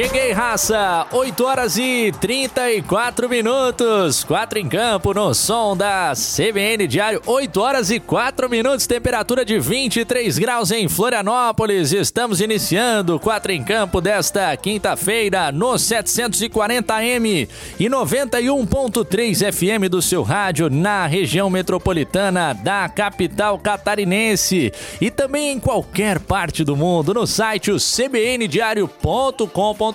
Cheguei, raça! 8 horas e 34 minutos. 4 em campo no som da CBN Diário. 8 horas e 4 minutos. Temperatura de 23 graus em Florianópolis. Estamos iniciando 4 em campo desta quinta-feira no 740M e 91.3 FM do seu rádio na região metropolitana da capital catarinense e também em qualquer parte do mundo no site cbndiario.com.br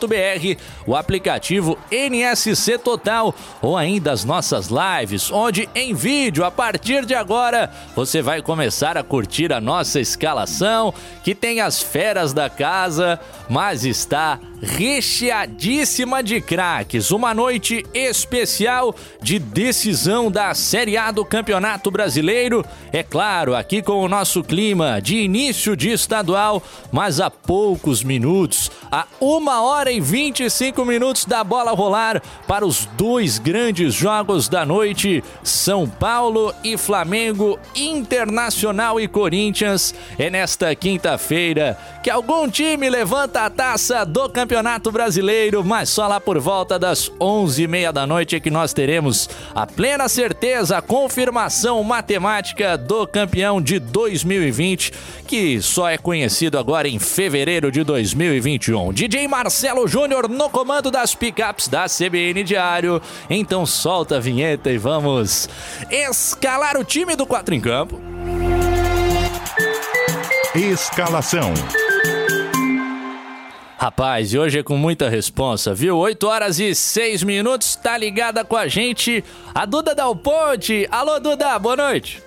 o aplicativo NSC Total ou ainda as nossas lives, onde em vídeo, a partir de agora, você vai começar a curtir a nossa escalação, que tem as feras da casa, mas está recheadíssima de craques. Uma noite especial de decisão da Série A do Campeonato Brasileiro. É claro, aqui com o nosso clima de início de estadual, mas a poucos minutos, a uma hora e 25 minutos da bola rolar para os dois grandes jogos da noite: São Paulo e Flamengo, Internacional e Corinthians. É nesta quinta-feira que algum time levanta a taça do Campeonato Brasileiro, mas só lá por volta das 11h30 da noite é que nós teremos a plena certeza, a confirmação matemática do campeão de 2020, que só é conhecido agora em fevereiro de 2021. DJ Marcelo Júnior no comando das picapes da CBN Diário. Então solta a vinheta e vamos escalar o time do 4 em campo. Escalação. Rapaz, e hoje é com muita responsa, viu? 8 horas e 6 minutos, tá ligada com a gente a Duda Dal Ponte. Alô, Duda, boa noite.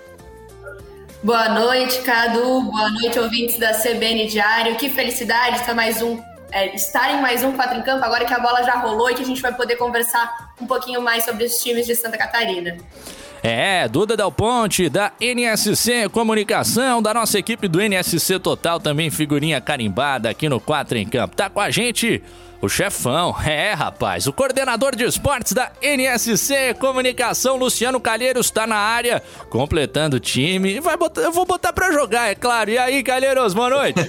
Boa noite, Cadu. Boa noite, ouvintes da CBN Diário. Que felicidade estar mais um, é, estar em mais um 4 em campo, agora que a bola já rolou e que a gente vai poder conversar um pouquinho mais sobre os times de Santa Catarina. É, Duda Del Ponte, da NSC Comunicação, da nossa equipe do NSC Total, também figurinha carimbada aqui no 4 em Campo. Tá com a gente o chefão, é rapaz, o coordenador de esportes da NSC Comunicação, Luciano Calheiros, está na área, completando o time. Vai botar, eu vou botar para jogar, é claro. E aí, Calheiros, boa noite.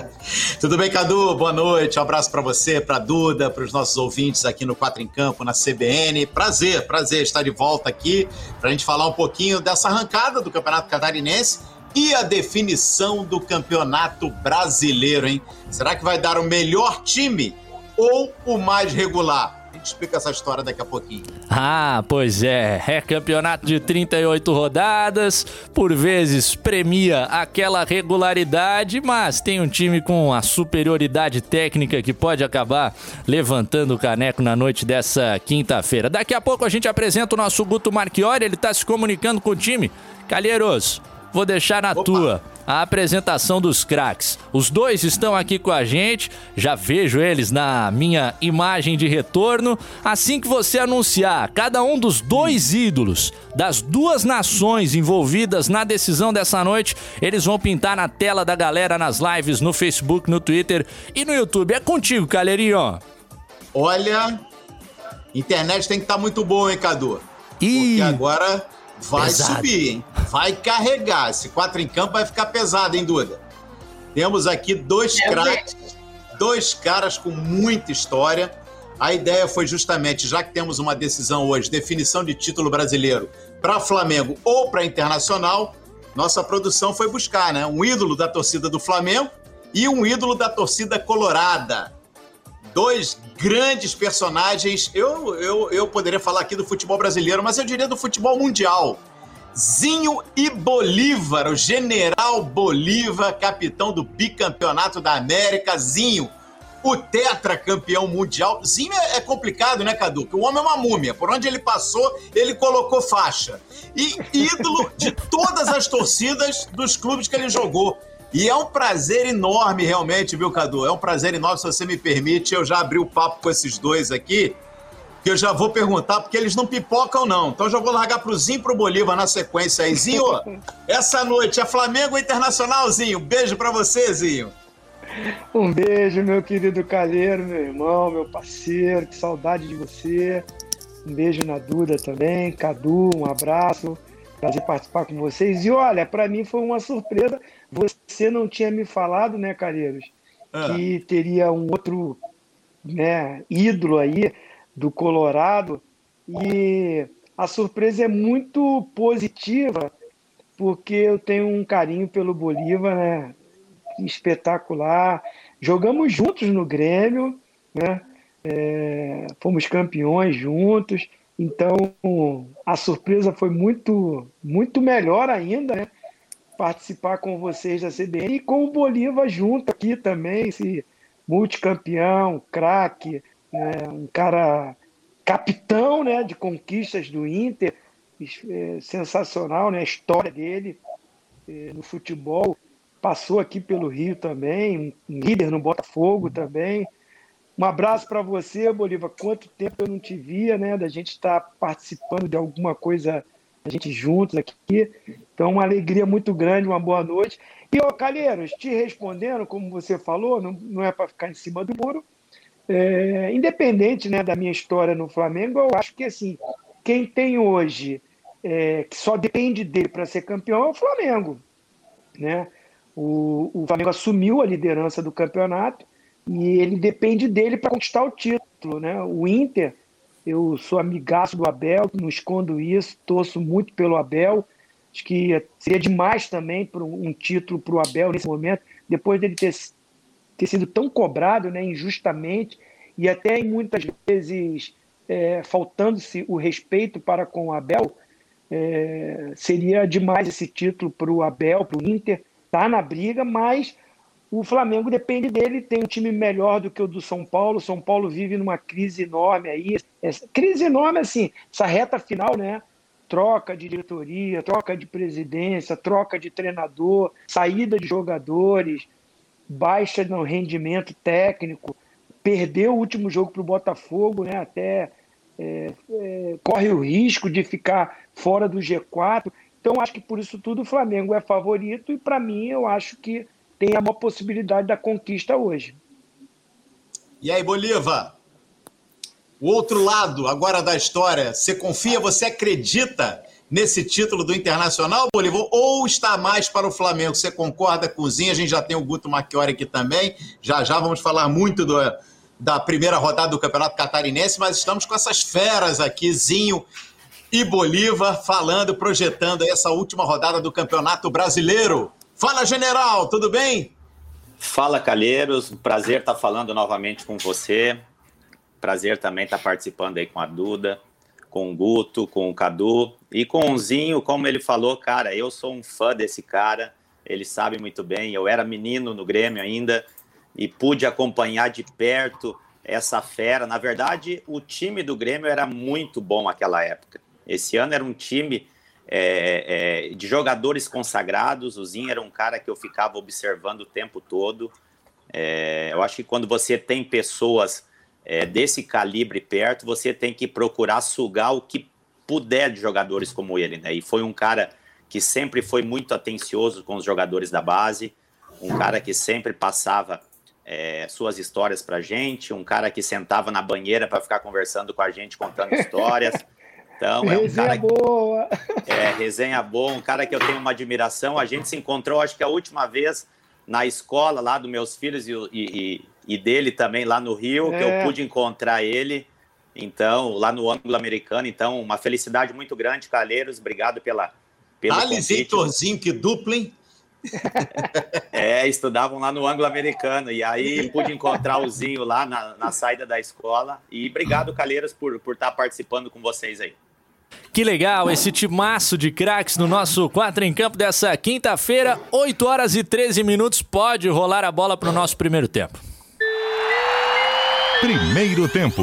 Tudo bem, Cadu? Boa noite. Um abraço para você, para Duda, para os nossos ouvintes aqui no Quatro em Campo, na CBN. Prazer, prazer estar de volta aqui para a gente falar um pouquinho dessa arrancada do Campeonato Catarinense e a definição do Campeonato Brasileiro, hein? Será que vai dar o melhor time ou o mais regular? A gente explica essa história daqui a pouquinho. Ah, pois é. É campeonato de 38 rodadas, por vezes premia aquela regularidade, mas tem um time com a superioridade técnica que pode acabar levantando o caneco na noite dessa quinta-feira. Daqui a pouco a gente apresenta o nosso Guto Marchiori, ele está se comunicando com o time. Calheiros, vou deixar na Opa. tua a apresentação dos craques. Os dois estão aqui com a gente, já vejo eles na minha imagem de retorno. Assim que você anunciar cada um dos dois ídolos das duas nações envolvidas na decisão dessa noite, eles vão pintar na tela da galera nas lives no Facebook, no Twitter e no YouTube. É contigo, Calheirinho. Olha, internet tem que estar tá muito boa, hein, Cadu? E... Porque agora vai pesado. subir, hein? Vai carregar. Esse quatro em campo vai ficar pesado, hein, Duda? Temos aqui dois é craques, dois caras com muita história. A ideia foi justamente, já que temos uma decisão hoje, definição de título brasileiro para Flamengo ou para Internacional, nossa produção foi buscar, né? Um ídolo da torcida do Flamengo e um ídolo da torcida colorada. Dois grandes personagens. Eu, eu, eu poderia falar aqui do futebol brasileiro, mas eu diria do futebol mundial. Zinho e Bolívar, o general Bolívar, capitão do bicampeonato da América. Zinho, o tetracampeão mundial. Zinho é, é complicado, né, Cadu? Que o homem é uma múmia. Por onde ele passou, ele colocou faixa. E ídolo de todas as torcidas dos clubes que ele jogou. E é um prazer enorme, realmente, viu, Cadu? É um prazer enorme, se você me permite. Eu já abri o papo com esses dois aqui. Que eu já vou perguntar, porque eles não pipocam, não. Então já vou largar pro Zinho e pro Bolívar na sequência aí. Zinho, essa noite é Flamengo Internacional, Zinho. Beijo para você, Zinho. Um beijo, meu querido Calheiro, meu irmão, meu parceiro, que saudade de você. Um beijo na Duda também, Cadu, um abraço. Prazer participar com vocês. E olha, para mim foi uma surpresa. Você não tinha me falado, né, Calheiros, ah. que teria um outro né, ídolo aí do Colorado. E a surpresa é muito positiva, porque eu tenho um carinho pelo Bolívar, né? Espetacular. Jogamos juntos no Grêmio, né? É, fomos campeões juntos. Então a surpresa foi muito, muito melhor ainda, né? Participar com vocês da CBN e com o Bolívar junto aqui também, esse multicampeão, craque, né, um cara capitão né, de conquistas do Inter, é, sensacional né, a história dele é, no futebol. Passou aqui pelo Rio também, um líder no Botafogo também. Um abraço para você, Bolívar. Quanto tempo eu não te via, né? Da gente estar tá participando de alguma coisa, a gente juntos aqui. Então, uma alegria muito grande, uma boa noite. E, ô, Calheiros, te respondendo, como você falou, não, não é para ficar em cima do muro, é, independente né, da minha história no Flamengo, eu acho que assim, quem tem hoje é, que só depende dele para ser campeão é o Flamengo. Né? O, o Flamengo assumiu a liderança do campeonato e ele depende dele para conquistar o título. Né? O Inter, eu sou amigaço do Abel, não escondo isso, torço muito pelo Abel. Acho que seria demais também para um título para o Abel nesse momento, depois dele ter ter sido tão cobrado né, injustamente e até muitas vezes é, faltando-se o respeito para com o Abel, é, seria demais esse título para o Abel, para o Inter, tá na briga, mas o Flamengo depende dele, tem um time melhor do que o do São Paulo. São Paulo vive numa crise enorme aí, essa, crise enorme assim, essa reta final, né? Troca de diretoria, troca de presidência, troca de treinador, saída de jogadores, baixa no rendimento técnico, perdeu o último jogo para o Botafogo, né? até é, é, corre o risco de ficar fora do G4. Então, acho que por isso tudo o Flamengo é favorito e, para mim, eu acho que tem a maior possibilidade da conquista hoje. E aí, Bolívar? O outro lado agora da história, você confia, você acredita nesse título do Internacional, Bolívar, ou está mais para o Flamengo? Você concorda Zinho? A gente já tem o Guto Macchiori aqui também. Já já vamos falar muito do, da primeira rodada do Campeonato Catarinense, mas estamos com essas feras aqui, Zinho e Bolívar, falando, projetando essa última rodada do Campeonato Brasileiro. Fala, General, tudo bem? Fala, Calheiros. Prazer estar falando novamente com você. Prazer também estar participando aí com a Duda com o Guto, com o Cadu e com o Zinho, como ele falou, cara, eu sou um fã desse cara, ele sabe muito bem, eu era menino no Grêmio ainda e pude acompanhar de perto essa fera. Na verdade, o time do Grêmio era muito bom naquela época. Esse ano era um time é, é, de jogadores consagrados. O Zinho era um cara que eu ficava observando o tempo todo. É, eu acho que quando você tem pessoas é, desse calibre perto, você tem que procurar sugar o que puder de jogadores como ele, né? E foi um cara que sempre foi muito atencioso com os jogadores da base, um cara que sempre passava é, suas histórias pra gente, um cara que sentava na banheira para ficar conversando com a gente, contando histórias. Então, é um resenha cara. boa! É, resenha boa, um cara que eu tenho uma admiração. A gente se encontrou, acho que a última vez na escola lá dos meus filhos e, e, e dele também lá no Rio, é. que eu é. pude encontrar ele. Então, lá no ângulo americano. Então, uma felicidade muito grande, Calheiros. Obrigado pela. Pelo Thales e Heitorzinho, que dupla, hein? é, estudavam lá no ângulo americano. E aí pude encontrar o Zinho lá na, na saída da escola. E obrigado, Calheiros, por, por estar participando com vocês aí. Que legal, esse timaço de craques no nosso 4 em campo dessa quinta-feira, 8 horas e 13 minutos. Pode rolar a bola para o nosso primeiro tempo. Primeiro tempo.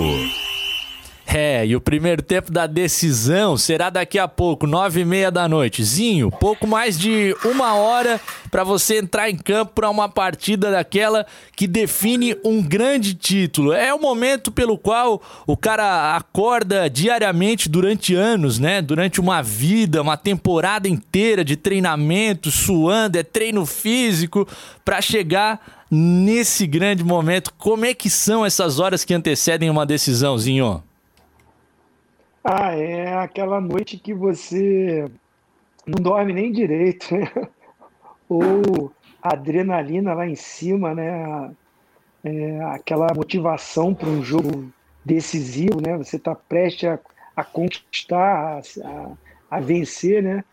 É, e o primeiro tempo da decisão será daqui a pouco, nove e meia da noite. Zinho, pouco mais de uma hora para você entrar em campo para uma partida daquela que define um grande título. É o momento pelo qual o cara acorda diariamente durante anos, né? Durante uma vida, uma temporada inteira de treinamento, suando, é treino físico para chegar nesse grande momento. Como é que são essas horas que antecedem uma decisãozinho? Ah, é aquela noite que você não dorme nem direito, né? Ou a adrenalina lá em cima, né? É, aquela motivação para um jogo decisivo, né? Você está prestes a, a conquistar, a, a, vencer, né?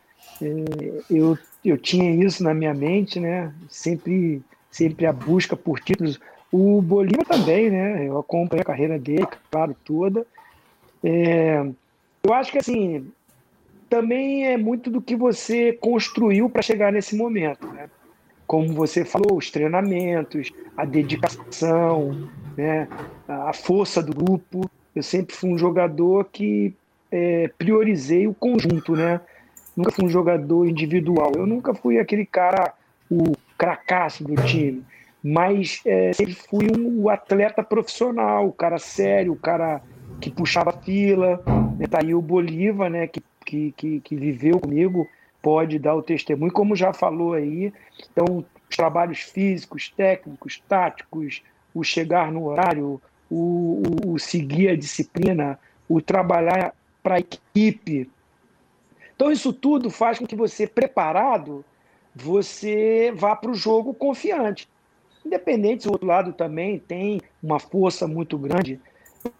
É, eu, eu tinha isso na minha mente, né? Sempre, sempre a busca por títulos. O Bolívar também, né? Eu acompanhei a carreira dele, claro, toda. É, eu acho que assim também é muito do que você construiu para chegar nesse momento, né? Como você falou, os treinamentos, a dedicação, né? a força do grupo. Eu sempre fui um jogador que é, priorizei o conjunto, né? Nunca fui um jogador individual. Eu nunca fui aquele cara, o cracaço do time, mas é, sempre fui um atleta profissional, o cara sério, o cara que puxava fila. Né? Tá aí o Bolívar, né? Que, que, que, que viveu comigo, pode dar o testemunho, como já falou aí. Então, os trabalhos físicos, técnicos, táticos, o chegar no horário, o, o, o seguir a disciplina, o trabalhar para a equipe. Então, isso tudo faz com que você, preparado, você vá para o jogo confiante. Independente se o outro lado também tem uma força muito grande,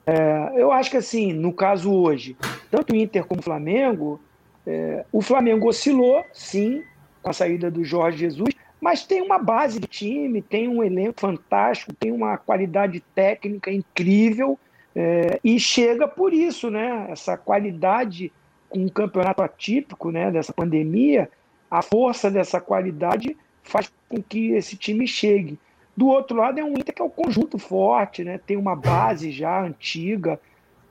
é, eu acho que assim, no caso hoje, tanto o Inter como o Flamengo, é, o Flamengo oscilou, sim, com a saída do Jorge Jesus, mas tem uma base de time, tem um elenco fantástico, tem uma qualidade técnica incrível é, e chega por isso, né? Essa qualidade com um campeonato atípico, né? Dessa pandemia, a força dessa qualidade faz com que esse time chegue. Do outro lado é um Inter que é um conjunto forte, né? tem uma base já antiga.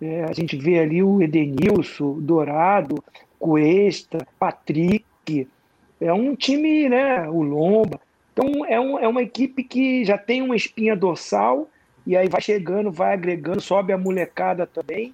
É, a gente vê ali o Edenilson, Dourado, Cuesta, Patrick. É um time, né? O Lomba. Então é, um, é uma equipe que já tem uma espinha dorsal e aí vai chegando, vai agregando, sobe a molecada também.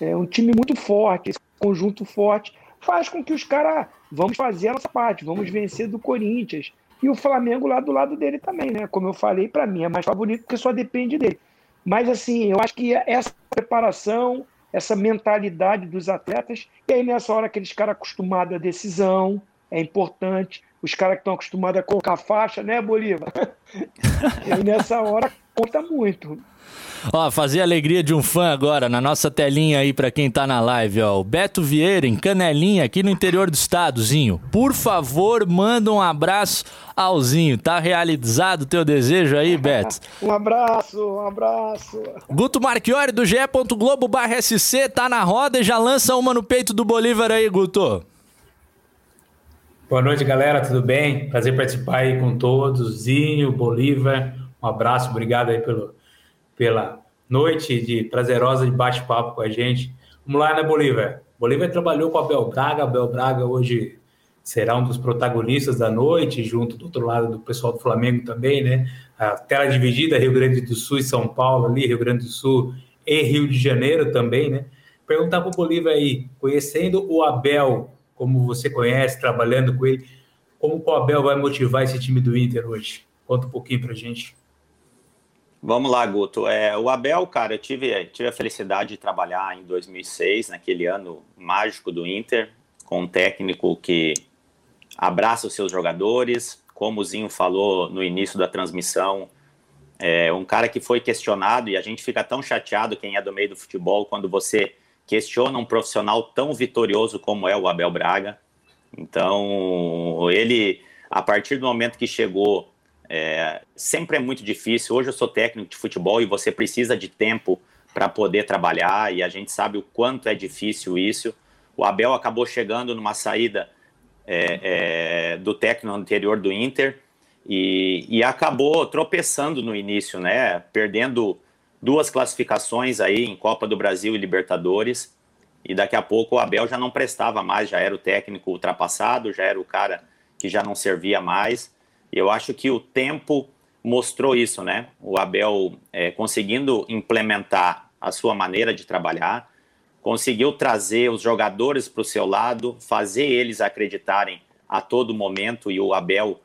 É um time muito forte, esse conjunto forte faz com que os caras vamos fazer a nossa parte, vamos vencer do Corinthians e o Flamengo lá do lado dele também, né? Como eu falei, para mim é mais favorito porque só depende dele. Mas assim, eu acho que essa preparação, essa mentalidade dos atletas, e aí nessa hora aqueles caras acostumados à decisão, é importante. Os caras que estão acostumados a colocar faixa, né, Bolívar? e nessa hora conta muito. Ó, fazer a alegria de um fã agora na nossa telinha aí para quem tá na live, ó. O Beto Vieira, em Canelinha, aqui no interior do estadozinho. Por favor, manda um abraço ao Zinho. Tá realizado o teu desejo aí, Beto? um abraço, um abraço. Guto Marchiori, do GE. Globo SC, tá na roda e já lança uma no peito do Bolívar aí, Guto. Boa noite, galera, tudo bem? Prazer participar aí com todos. Zinho, Bolívar, um abraço, obrigado aí pelo pela noite de prazerosa de bate-papo com a gente. Vamos lá, né, Bolívar? Bolívar trabalhou com a Abel Braga. Abel Braga hoje será um dos protagonistas da noite, junto do outro lado do pessoal do Flamengo também, né? A tela dividida, Rio Grande do Sul e São Paulo ali, Rio Grande do Sul e Rio de Janeiro também, né? Perguntar para o Bolívar aí, conhecendo o Abel, como você conhece, trabalhando com ele, como o Abel vai motivar esse time do Inter hoje? Conta um pouquinho para gente. Vamos lá, Guto. É, o Abel, cara, eu tive, tive a felicidade de trabalhar em 2006, naquele ano mágico do Inter, com um técnico que abraça os seus jogadores, como o Zinho falou no início da transmissão, é um cara que foi questionado e a gente fica tão chateado, quem é do meio do futebol, quando você questiona um profissional tão vitorioso como é o Abel Braga. Então, ele, a partir do momento que chegou é, sempre é muito difícil. Hoje eu sou técnico de futebol e você precisa de tempo para poder trabalhar e a gente sabe o quanto é difícil isso. O Abel acabou chegando numa saída é, é, do técnico anterior do Inter e, e, acabou tropeçando no início, né? Perdendo duas classificações aí em Copa do Brasil e Libertadores. E daqui a pouco o Abel já não prestava mais, já era o técnico ultrapassado, já era o cara que já não servia mais. Eu acho que o tempo mostrou isso, né? O Abel é, conseguindo implementar a sua maneira de trabalhar, conseguiu trazer os jogadores para o seu lado, fazer eles acreditarem a todo momento, e o Abel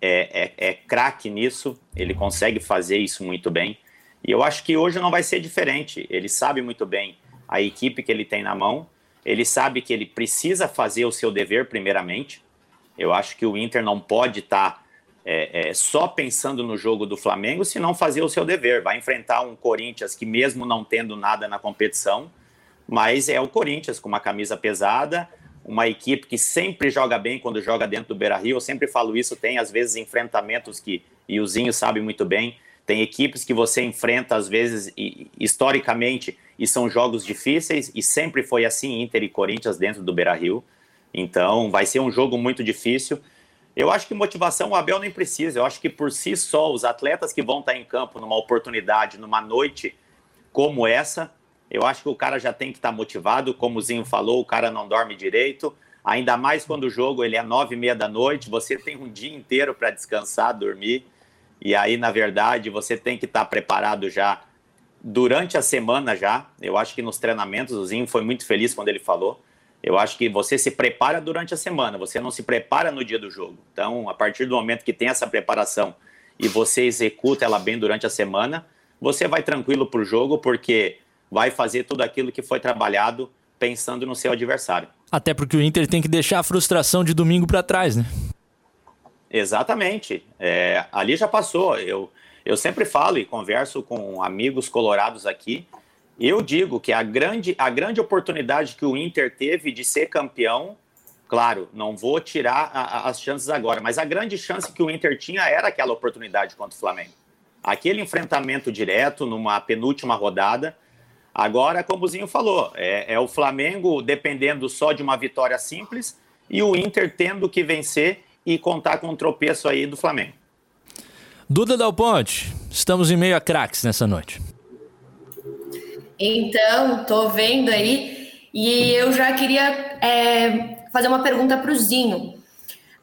é, é, é craque nisso, ele consegue fazer isso muito bem. E eu acho que hoje não vai ser diferente. Ele sabe muito bem a equipe que ele tem na mão, ele sabe que ele precisa fazer o seu dever, primeiramente. Eu acho que o Inter não pode estar. Tá é, é, só pensando no jogo do Flamengo, se não fazer o seu dever. Vai enfrentar um Corinthians que, mesmo não tendo nada na competição, mas é o Corinthians com uma camisa pesada, uma equipe que sempre joga bem quando joga dentro do Beira Rio. Eu sempre falo isso, tem às vezes enfrentamentos que, e o Zinho sabe muito bem, tem equipes que você enfrenta às vezes e, historicamente e são jogos difíceis, e sempre foi assim Inter e Corinthians dentro do Beira Rio. Então vai ser um jogo muito difícil. Eu acho que motivação o Abel nem precisa. Eu acho que por si só, os atletas que vão estar em campo numa oportunidade, numa noite como essa, eu acho que o cara já tem que estar motivado. Como o Zinho falou, o cara não dorme direito. Ainda mais quando o jogo ele é nove e meia da noite, você tem um dia inteiro para descansar, dormir. E aí, na verdade, você tem que estar preparado já durante a semana já. Eu acho que nos treinamentos, o Zinho foi muito feliz quando ele falou eu acho que você se prepara durante a semana, você não se prepara no dia do jogo. Então, a partir do momento que tem essa preparação e você executa ela bem durante a semana, você vai tranquilo para o jogo, porque vai fazer tudo aquilo que foi trabalhado pensando no seu adversário. Até porque o Inter tem que deixar a frustração de domingo para trás, né? Exatamente. É, ali já passou. Eu, eu sempre falo e converso com amigos colorados aqui eu digo que a grande, a grande oportunidade que o Inter teve de ser campeão, claro, não vou tirar a, a, as chances agora, mas a grande chance que o Inter tinha era aquela oportunidade contra o Flamengo. Aquele enfrentamento direto numa penúltima rodada. Agora, como o Zinho falou, é, é o Flamengo dependendo só de uma vitória simples e o Inter tendo que vencer e contar com um tropeço aí do Flamengo. Duda Dal Ponte, estamos em meio a craques nessa noite. Então, tô vendo aí e eu já queria é, fazer uma pergunta para o Zinho.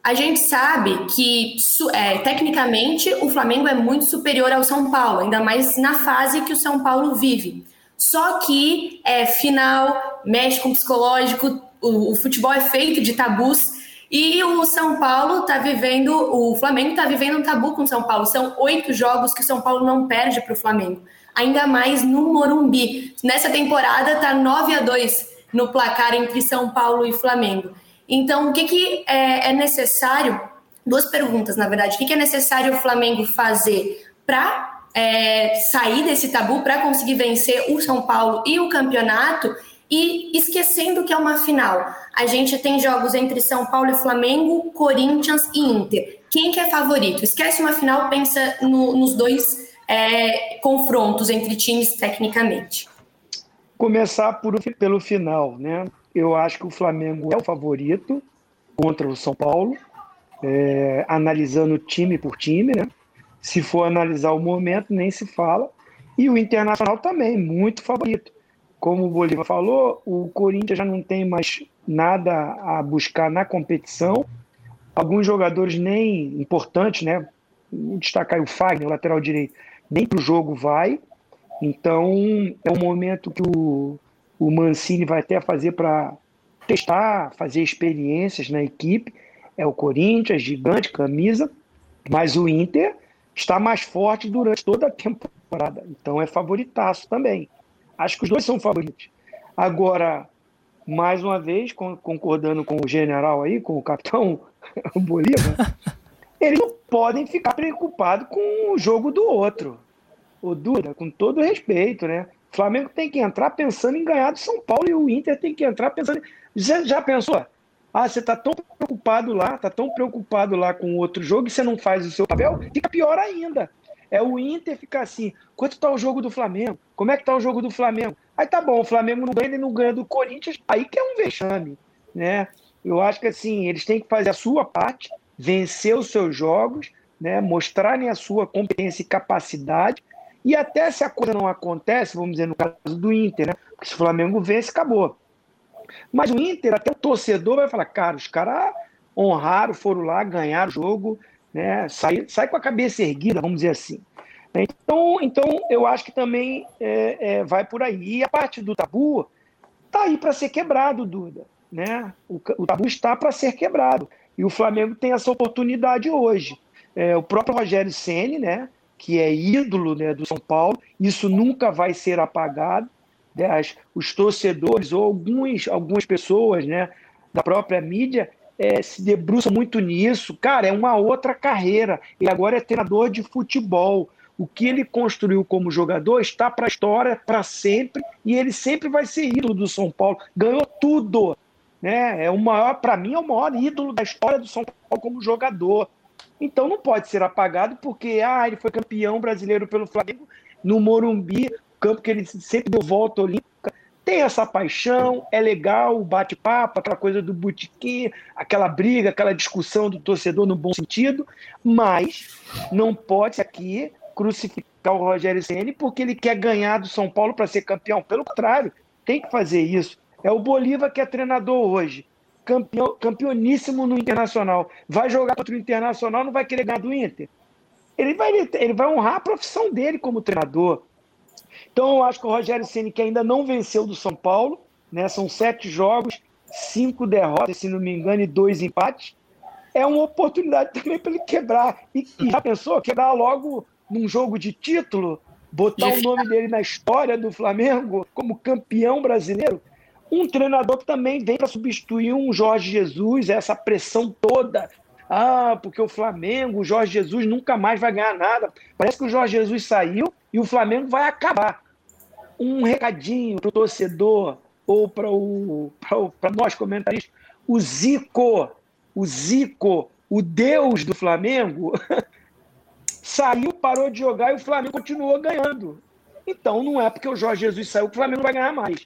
A gente sabe que, é, tecnicamente, o Flamengo é muito superior ao São Paulo, ainda mais na fase que o São Paulo vive. Só que é final, mexe com psicológico, o, o futebol é feito de tabus e o São Paulo está vivendo, o Flamengo está vivendo um tabu com o São Paulo. São oito jogos que o São Paulo não perde para o Flamengo ainda mais no Morumbi. Nessa temporada está 9 a 2 no placar entre São Paulo e Flamengo. Então, o que, que é, é necessário? Duas perguntas, na verdade. O que, que é necessário o Flamengo fazer para é, sair desse tabu, para conseguir vencer o São Paulo e o campeonato? E esquecendo que é uma final, a gente tem jogos entre São Paulo e Flamengo, Corinthians e Inter. Quem que é favorito? Esquece uma final, pensa no, nos dois é, confrontos entre times tecnicamente? Começar por, pelo final, né? Eu acho que o Flamengo é o favorito contra o São Paulo, é, analisando time por time, né? Se for analisar o momento, nem se fala. E o Internacional também, muito favorito. Como o Bolívar falou, o Corinthians já não tem mais nada a buscar na competição. Alguns jogadores nem importantes, né? Vou destacar o Fagner, lateral direito, nem para o jogo vai. Então, é um momento que o, o Mancini vai até fazer para testar, fazer experiências na equipe. É o Corinthians, gigante, camisa, mas o Inter está mais forte durante toda a temporada. Então, é favoritaço também. Acho que os dois são favoritos. Agora, mais uma vez, concordando com o general aí, com o capitão Bolívar, eles não podem ficar preocupados com o jogo do outro. O Duda, com todo respeito, né? O Flamengo tem que entrar pensando em ganhar do São Paulo e o Inter tem que entrar pensando. Você já pensou? Ah, você está tão preocupado lá, está tão preocupado lá com o outro jogo e você não faz o seu papel, fica pior ainda. É o Inter ficar assim: quanto está o jogo do Flamengo? Como é que está o jogo do Flamengo? Aí tá bom, o Flamengo não ganha e não ganha do Corinthians, aí que é um vexame, né? Eu acho que assim, eles têm que fazer a sua parte, vencer os seus jogos, né, mostrarem a sua competência e capacidade E até se a coisa não acontece, vamos dizer, no caso do Inter, né? Porque se o Flamengo vence, acabou. Mas o Inter, até o torcedor vai falar, cara, os caras honraram, foram lá, ganharam o jogo, né? Sai, sai com a cabeça erguida, vamos dizer assim. Então, então eu acho que também é, é, vai por aí. E a parte do tabu tá aí para ser quebrado, Duda. Né? O, o tabu está para ser quebrado. E o Flamengo tem essa oportunidade hoje. É, o próprio Rogério Ceni, né, que é ídolo né, do São Paulo, isso nunca vai ser apagado. Né? Os torcedores ou alguns, algumas pessoas né, da própria mídia é, se debruçam muito nisso. Cara, é uma outra carreira. Ele agora é treinador de futebol. O que ele construiu como jogador está para a história, para sempre, e ele sempre vai ser ídolo do São Paulo. Ganhou tudo. Né? É o maior, para mim, é o maior ídolo da história do São Paulo como jogador. Então não pode ser apagado porque ah, ele foi campeão brasileiro pelo Flamengo no Morumbi, campo que ele sempre deu volta olímpica. Tem essa paixão, é legal o bate-papo, aquela coisa do botequim, aquela briga, aquela discussão do torcedor no bom sentido, mas não pode aqui crucificar o Rogério Ceni porque ele quer ganhar do São Paulo para ser campeão. Pelo contrário, tem que fazer isso. É o Bolívar que é treinador hoje, campeão, campeoníssimo no Internacional. Vai jogar contra o Internacional, não vai querer ganhar do Inter. Ele vai, ele vai honrar a profissão dele como treinador. Então eu acho que o Rogério Ceni que ainda não venceu do São Paulo, né? São sete jogos, cinco derrotas, se não me engano, e dois empates. É uma oportunidade também para ele quebrar. E, e já pensou? Quebrar logo num jogo de título, botar o nome dele na história do Flamengo como campeão brasileiro. Um treinador que também vem para substituir um Jorge Jesus, essa pressão toda. Ah, porque o Flamengo, o Jorge Jesus nunca mais vai ganhar nada. Parece que o Jorge Jesus saiu e o Flamengo vai acabar. Um recadinho para o torcedor ou para nós comentaristas. O Zico, o Zico, o Deus do Flamengo, saiu, parou de jogar e o Flamengo continuou ganhando. Então não é porque o Jorge Jesus saiu que o Flamengo vai ganhar mais.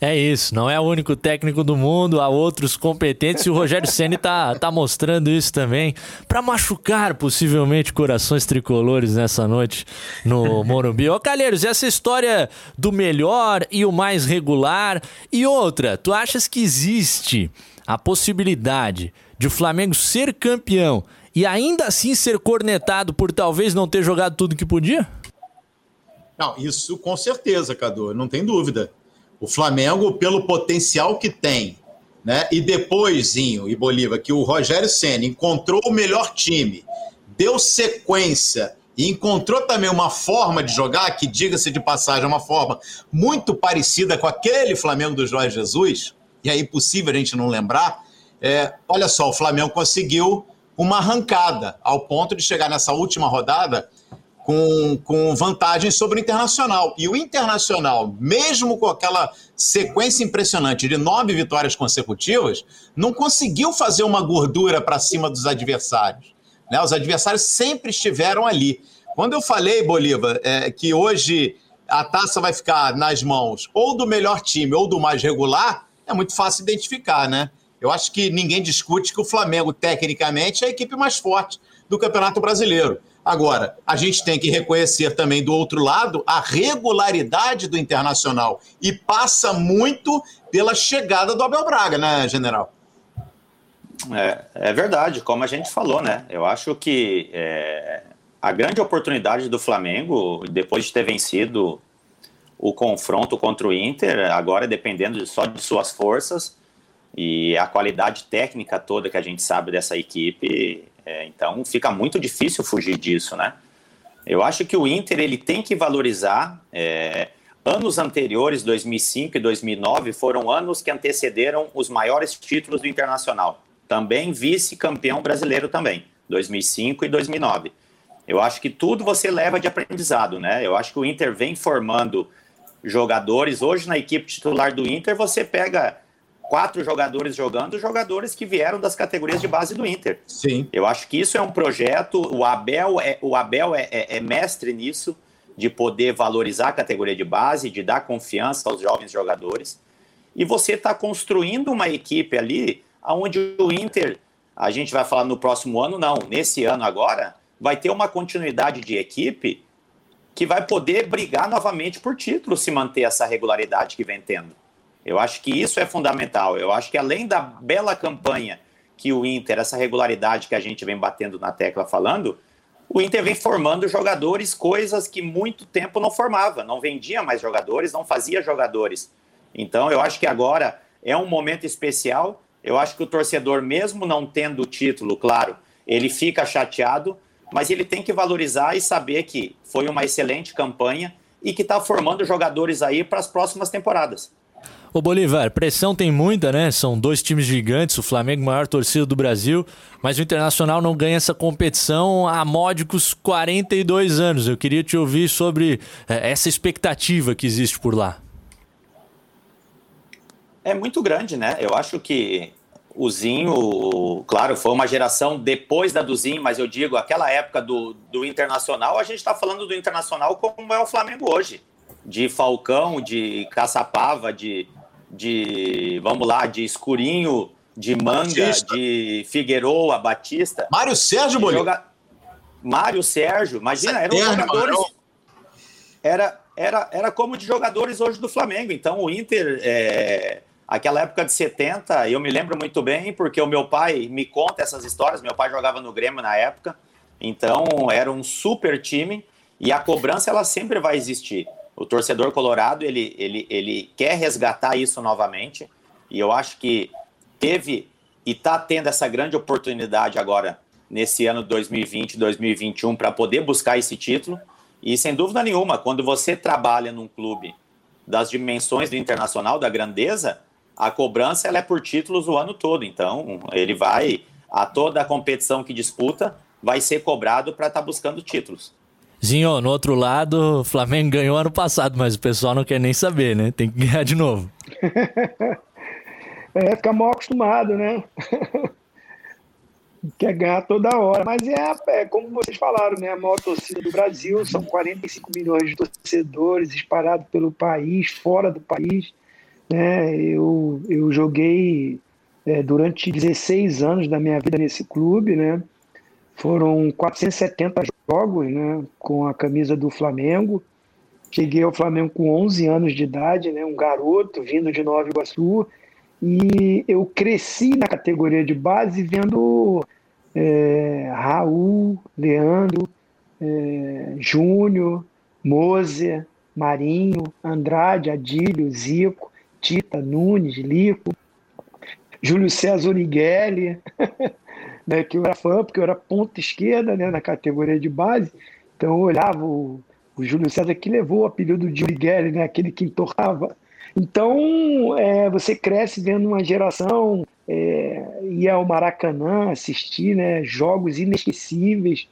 É isso, não é o único técnico do mundo, há outros competentes e o Rogério Ceni tá, tá mostrando isso também para machucar possivelmente corações tricolores nessa noite no Morumbi. Ô Calheiros, essa história do melhor e o mais regular e outra, tu achas que existe a possibilidade de o Flamengo ser campeão e ainda assim ser cornetado por talvez não ter jogado tudo que podia? Não, isso com certeza, Cadu, não tem dúvida. O Flamengo, pelo potencial que tem, né? E depois, Zinho e Bolívar, que o Rogério Senna encontrou o melhor time, deu sequência e encontrou também uma forma de jogar, que, diga-se de passagem, é uma forma muito parecida com aquele Flamengo do Jorge Jesus, e é impossível a gente não lembrar. É, olha só, o Flamengo conseguiu uma arrancada, ao ponto de chegar nessa última rodada com, com vantagem sobre o Internacional. E o Internacional, mesmo com aquela sequência impressionante de nove vitórias consecutivas, não conseguiu fazer uma gordura para cima dos adversários. Né? Os adversários sempre estiveram ali. Quando eu falei, Bolívar, é, que hoje a taça vai ficar nas mãos ou do melhor time ou do mais regular, é muito fácil identificar, né? Eu acho que ninguém discute que o Flamengo, tecnicamente, é a equipe mais forte do Campeonato Brasileiro. Agora, a gente tem que reconhecer também do outro lado a regularidade do Internacional e passa muito pela chegada do Abel Braga, né, general? É, é verdade, como a gente falou, né? Eu acho que é, a grande oportunidade do Flamengo, depois de ter vencido o confronto contra o Inter, agora dependendo só de suas forças, e a qualidade técnica toda que a gente sabe dessa equipe, é, então fica muito difícil fugir disso, né? Eu acho que o Inter ele tem que valorizar. É, anos anteriores, 2005 e 2009, foram anos que antecederam os maiores títulos do Internacional. Também vice-campeão brasileiro também, 2005 e 2009. Eu acho que tudo você leva de aprendizado, né? Eu acho que o Inter vem formando jogadores. Hoje, na equipe titular do Inter, você pega quatro jogadores jogando, jogadores que vieram das categorias de base do Inter. Sim. Eu acho que isso é um projeto. O Abel é, o Abel é, é, é mestre nisso, de poder valorizar a categoria de base, de dar confiança aos jovens jogadores. E você está construindo uma equipe ali, onde o Inter, a gente vai falar no próximo ano, não, nesse ano agora, vai ter uma continuidade de equipe que vai poder brigar novamente por título se manter essa regularidade que vem tendo. Eu acho que isso é fundamental. Eu acho que além da bela campanha que o Inter, essa regularidade que a gente vem batendo na tecla falando, o Inter vem formando jogadores, coisas que muito tempo não formava, não vendia mais jogadores, não fazia jogadores. Então eu acho que agora é um momento especial. Eu acho que o torcedor, mesmo não tendo o título, claro, ele fica chateado, mas ele tem que valorizar e saber que foi uma excelente campanha e que está formando jogadores aí para as próximas temporadas. Ô Bolívar, pressão tem muita, né? São dois times gigantes, o Flamengo maior torcida do Brasil, mas o Internacional não ganha essa competição há módicos 42 anos. Eu queria te ouvir sobre é, essa expectativa que existe por lá. É muito grande, né? Eu acho que o Zinho, claro, foi uma geração depois da do Zinho, mas eu digo, aquela época do, do Internacional, a gente está falando do Internacional como é o Flamengo hoje. De Falcão, de Caçapava, de, de, vamos lá, de Escurinho, de Manga, Batista. de Figueroa, Batista. Mário Sérgio Bolívar. Joga... Mário Sérgio, imagina, eram jogadores. Era, era, era como de jogadores hoje do Flamengo. Então o Inter, é... aquela época de 70, eu me lembro muito bem, porque o meu pai me conta essas histórias. Meu pai jogava no Grêmio na época, então era um super time e a cobrança ela sempre vai existir o torcedor colorado ele, ele, ele quer resgatar isso novamente. E eu acho que teve e está tendo essa grande oportunidade agora nesse ano 2020, 2021 para poder buscar esse título. E sem dúvida nenhuma quando você trabalha num clube das dimensões do internacional da grandeza a cobrança ela é por títulos o ano todo. Então ele vai a toda a competição que disputa vai ser cobrado para estar tá buscando títulos Zinho, no outro lado, o Flamengo ganhou ano passado, mas o pessoal não quer nem saber, né? Tem que ganhar de novo. é, fica mal acostumado, né? quer ganhar toda hora. Mas é, é, como vocês falaram, né? A maior torcida do Brasil, são 45 milhões de torcedores espalhados pelo país, fora do país. Né? Eu, eu joguei é, durante 16 anos da minha vida nesse clube, né? Foram 470 jogos né, com a camisa do Flamengo. Cheguei ao Flamengo com 11 anos de idade, né, um garoto vindo de Nova Iguaçu. E eu cresci na categoria de base vendo é, Raul, Leandro, é, Júnior, Moser, Marinho, Andrade, Adílio, Zico, Tita, Nunes, Lico, Júlio César Origuelli. né, que eu era fã, porque eu era ponta esquerda né, na categoria de base. Então eu olhava o, o Júlio César que levou o apelido de Urigueli, né, aquele que entortava. Então é, você cresce vendo uma geração é, ir ao Maracanã assistir né, jogos inesquecíveis,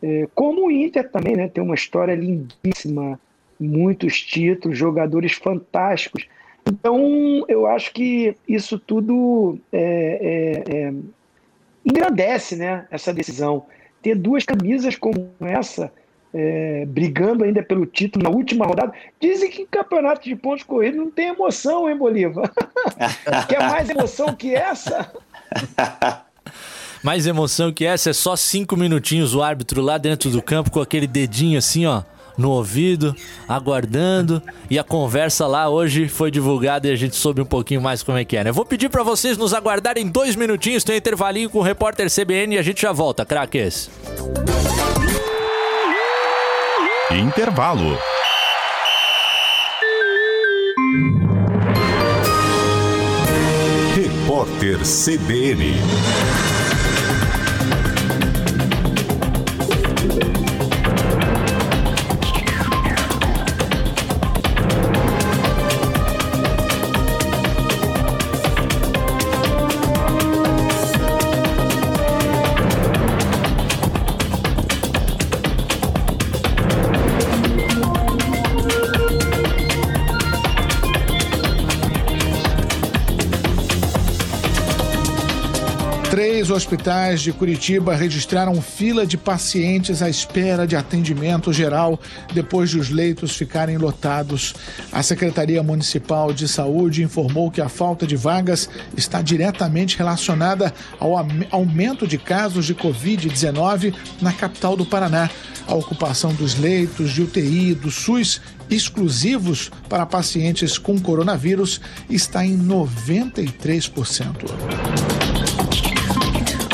é, como o Inter também né, tem uma história lindíssima, muitos títulos, jogadores fantásticos. Então eu acho que isso tudo é, é, é engrandece né, essa decisão. Ter duas camisas como essa, é, brigando ainda pelo título na última rodada. Dizem que campeonato de pontos corridos não tem emoção, hein, Bolívar? Quer mais emoção que essa? mais emoção que essa é só cinco minutinhos o árbitro lá dentro do campo com aquele dedinho assim, ó no ouvido, aguardando. E a conversa lá hoje foi divulgada e a gente soube um pouquinho mais como é que é, né? Vou pedir para vocês nos aguardarem dois minutinhos, tem um intervalinho com o repórter CBN e a gente já volta, craques. Intervalo. Repórter CBN. Vários hospitais de Curitiba registraram fila de pacientes à espera de atendimento geral depois de os leitos ficarem lotados. A Secretaria Municipal de Saúde informou que a falta de vagas está diretamente relacionada ao aumento de casos de Covid-19 na capital do Paraná. A ocupação dos leitos de UTI do SUS exclusivos para pacientes com coronavírus está em 93%.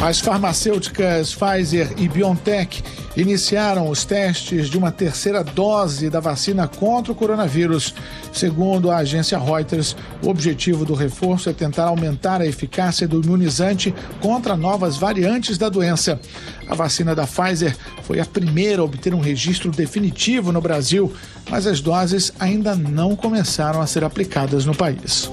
As farmacêuticas Pfizer e BioNTech iniciaram os testes de uma terceira dose da vacina contra o coronavírus. Segundo a agência Reuters, o objetivo do reforço é tentar aumentar a eficácia do imunizante contra novas variantes da doença. A vacina da Pfizer foi a primeira a obter um registro definitivo no Brasil, mas as doses ainda não começaram a ser aplicadas no país.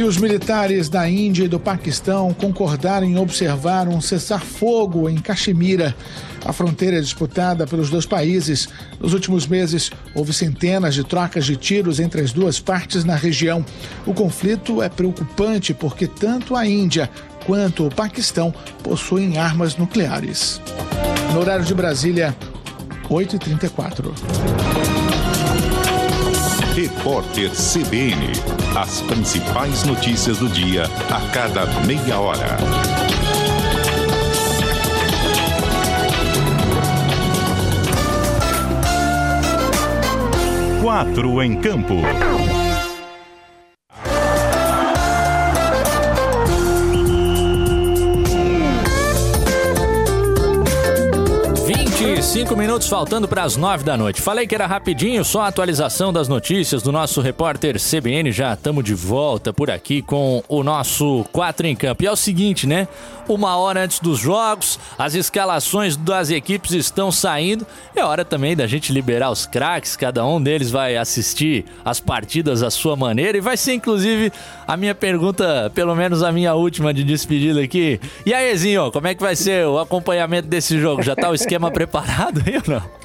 E os militares da Índia e do Paquistão concordaram em observar um cessar-fogo em Caxemira. A fronteira é disputada pelos dois países. Nos últimos meses, houve centenas de trocas de tiros entre as duas partes na região. O conflito é preocupante porque tanto a Índia quanto o Paquistão possuem armas nucleares. No horário de Brasília, 8h34. Repórter CBN. As principais notícias do dia a cada meia hora. Quatro em campo. 25 minutos faltando para as 9 da noite. Falei que era rapidinho, só a atualização das notícias do nosso repórter CBN. Já estamos de volta por aqui com o nosso 4 em campo. E é o seguinte, né? Uma hora antes dos jogos, as escalações das equipes estão saindo. É hora também da gente liberar os craques. Cada um deles vai assistir as partidas à sua maneira. E vai ser, inclusive, a minha pergunta, pelo menos a minha última de despedida aqui. E aí, Zinho, como é que vai ser o acompanhamento desse jogo? Já tá o esquema preparado? Preparado aí ou não?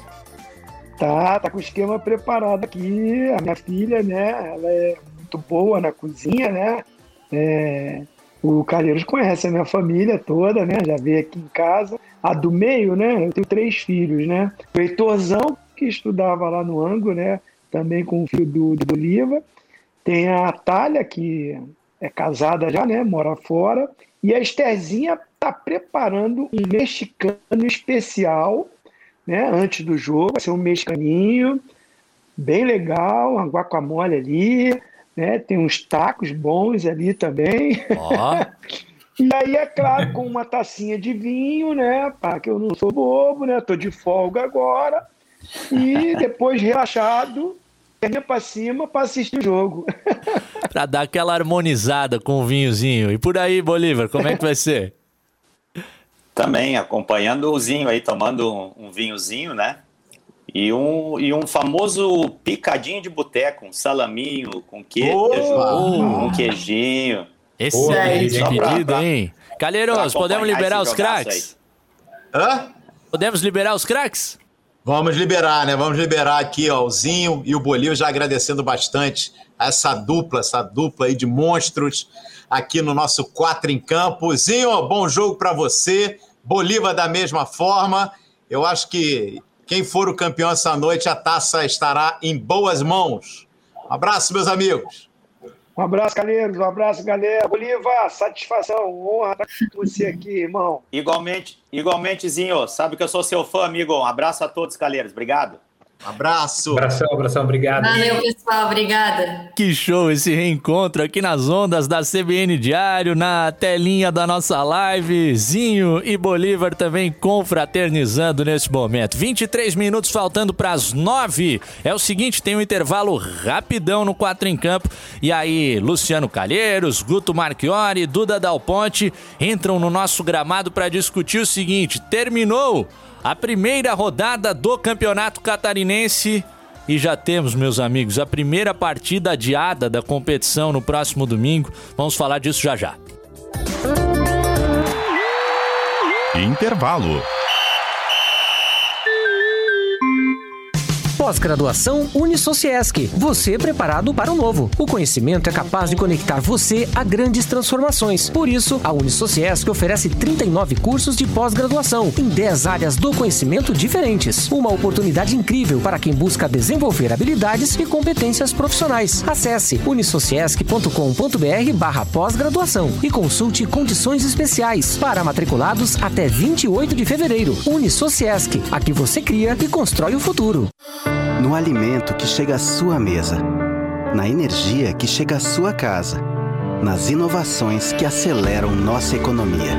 Tá, tá com o esquema preparado aqui. A minha filha, né, ela é muito boa na cozinha, né? É, o Calheiros conhece a minha família toda, né? Já veio aqui em casa. A do meio, né? Eu tenho três filhos, né? O Heitorzão, que estudava lá no Ango, né? Também com o filho do, do Bolívar. Tem a Atalha, que é casada já, né? Mora fora. E a Estherzinha tá preparando um mexicano especial né, antes do jogo, vai ser um mexicaninho, bem legal, uma guacamole ali, né, tem uns tacos bons ali também. Oh. e aí, é claro, com uma tacinha de vinho, né, para que eu não sou bobo, né, tô de folga agora, e depois relaxado, perna para cima para assistir o jogo. para dar aquela harmonizada com o vinhozinho. E por aí, Bolívar, como é que vai ser? Também, acompanhando o Zinho aí, tomando um, um vinhozinho, né? E um, e um famoso picadinho de boteco, um salaminho com queijo, oh! um queijinho. Esse aí, de pedido, hein? Calheiros, podemos liberar os craques? Hã? Podemos liberar os craques? Vamos liberar, né? Vamos liberar aqui, ó, o Zinho e o Bolívar, já agradecendo bastante essa dupla, essa dupla aí de monstros aqui no nosso quatro em campo. Zinho, bom jogo para você. Bolívar da mesma forma. Eu acho que quem for o campeão essa noite, a taça estará em boas mãos. Um abraço, meus amigos. Um abraço, Calheiros. Um abraço, galera. Bolívar, satisfação, honra estar com você aqui, irmão. Igualmente, igualmente, Zinho. Sabe que eu sou seu fã, amigo. Um abraço a todos, Calheiros. Obrigado. Abraço. Abração, abração, obrigado. Valeu, pessoal, obrigada. Que show esse reencontro aqui nas ondas da CBN Diário, na telinha da nossa live. Zinho e Bolívar também confraternizando nesse momento. 23 minutos faltando para as 9. É o seguinte, tem um intervalo rapidão no 4 em campo. E aí, Luciano Calheiros, Guto Marchiori, Duda Dal Ponte entram no nosso gramado para discutir o seguinte: terminou a primeira rodada do Campeonato Catarinense. E já temos, meus amigos, a primeira partida adiada da competição no próximo domingo. Vamos falar disso já já. Intervalo. Pós-graduação Unisociesc. Você preparado para o novo. O conhecimento é capaz de conectar você a grandes transformações. Por isso, a Unisociesc oferece 39 cursos de pós-graduação em 10 áreas do conhecimento diferentes. Uma oportunidade incrível para quem busca desenvolver habilidades e competências profissionais. Acesse unisociesc.com.br barra pós-graduação e consulte condições especiais para matriculados até 28 de fevereiro. Unisociesc, aqui você cria e constrói o futuro. No alimento que chega à sua mesa, na energia que chega à sua casa, nas inovações que aceleram nossa economia.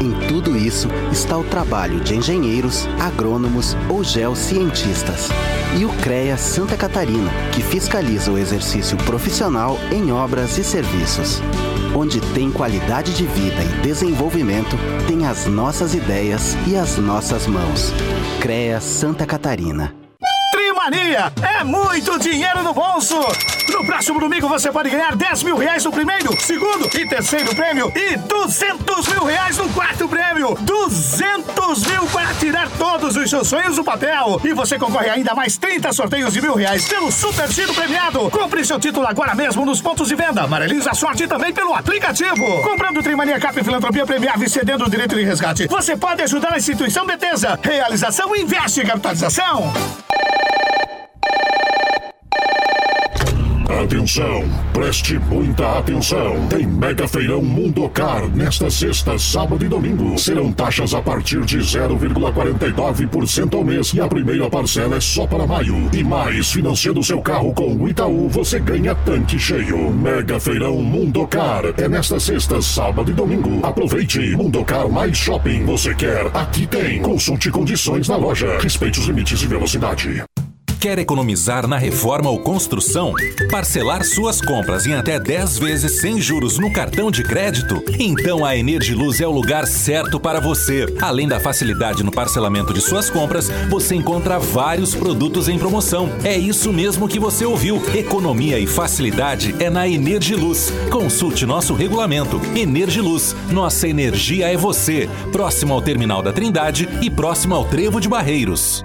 Em tudo isso está o trabalho de engenheiros, agrônomos ou geocientistas. E o CREA Santa Catarina, que fiscaliza o exercício profissional em obras e serviços. Onde tem qualidade de vida e desenvolvimento, tem as nossas ideias e as nossas mãos. CREA Santa Catarina. É muito dinheiro no bolso. No próximo domingo você pode ganhar 10 mil reais no primeiro, segundo e terceiro prêmio e 200 mil reais no quarto prêmio. 200 mil para tirar todos os seus sonhos do papel. E você concorre ainda a mais 30 sorteios de mil reais pelo Super Giro Premiado. Compre seu título agora mesmo nos pontos de venda. Amareliza a sorte também pelo aplicativo. Comprando Trimania Cap Filantropia Premiável e cedendo o direito de resgate. Você pode ajudar a instituição Betesa. Realização Investe Capitalização. Atenção, preste muita atenção. Tem Mega Feirão Mundocar nesta sexta, sábado e domingo. Serão taxas a partir de 0,49% ao mês e a primeira parcela é só para maio. E mais, financiando seu carro com o Itaú, você ganha tanque cheio. Mega Feirão Mundocar é nesta sexta, sábado e domingo. Aproveite Mundocar mais shopping. Você quer? Aqui tem. Consulte condições na loja. Respeite os limites de velocidade. Quer economizar na reforma ou construção? Parcelar suas compras em até 10 vezes sem juros no cartão de crédito? Então a Energiluz é o lugar certo para você. Além da facilidade no parcelamento de suas compras, você encontra vários produtos em promoção. É isso mesmo que você ouviu. Economia e facilidade é na Energiluz. Consulte nosso regulamento. Energiluz, nossa energia é você. Próximo ao Terminal da Trindade e próximo ao Trevo de Barreiros.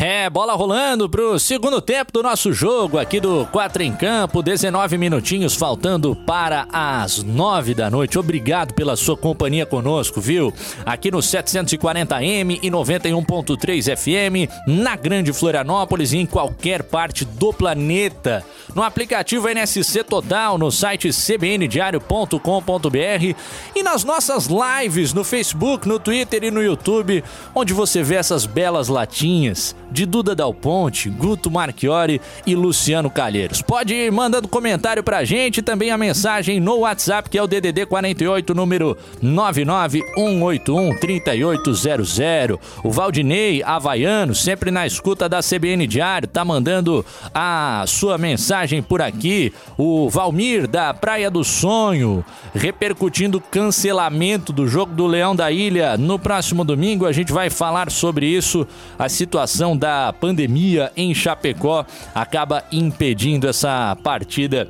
É, bola rolando pro segundo tempo do nosso jogo aqui do 4 em Campo, 19 minutinhos faltando para as 9 da noite. Obrigado pela sua companhia conosco, viu? Aqui no 740M e 91.3 FM, na Grande Florianópolis e em qualquer parte do planeta. No aplicativo NSC Total, no site cbndiario.com.br e nas nossas lives no Facebook, no Twitter e no YouTube, onde você vê essas belas latinhas de Duda Dal Ponte, Guto Marchiori e Luciano Calheiros. Pode ir mandando comentário pra gente, também a mensagem no WhatsApp, que é o DDD 48, número 991813800. O Valdinei Havaiano, sempre na escuta da CBN Diário, tá mandando a sua mensagem por aqui. O Valmir da Praia do Sonho, repercutindo o cancelamento do jogo do Leão da Ilha no próximo domingo. A gente vai falar sobre isso, a situação da pandemia em Chapecó acaba impedindo essa partida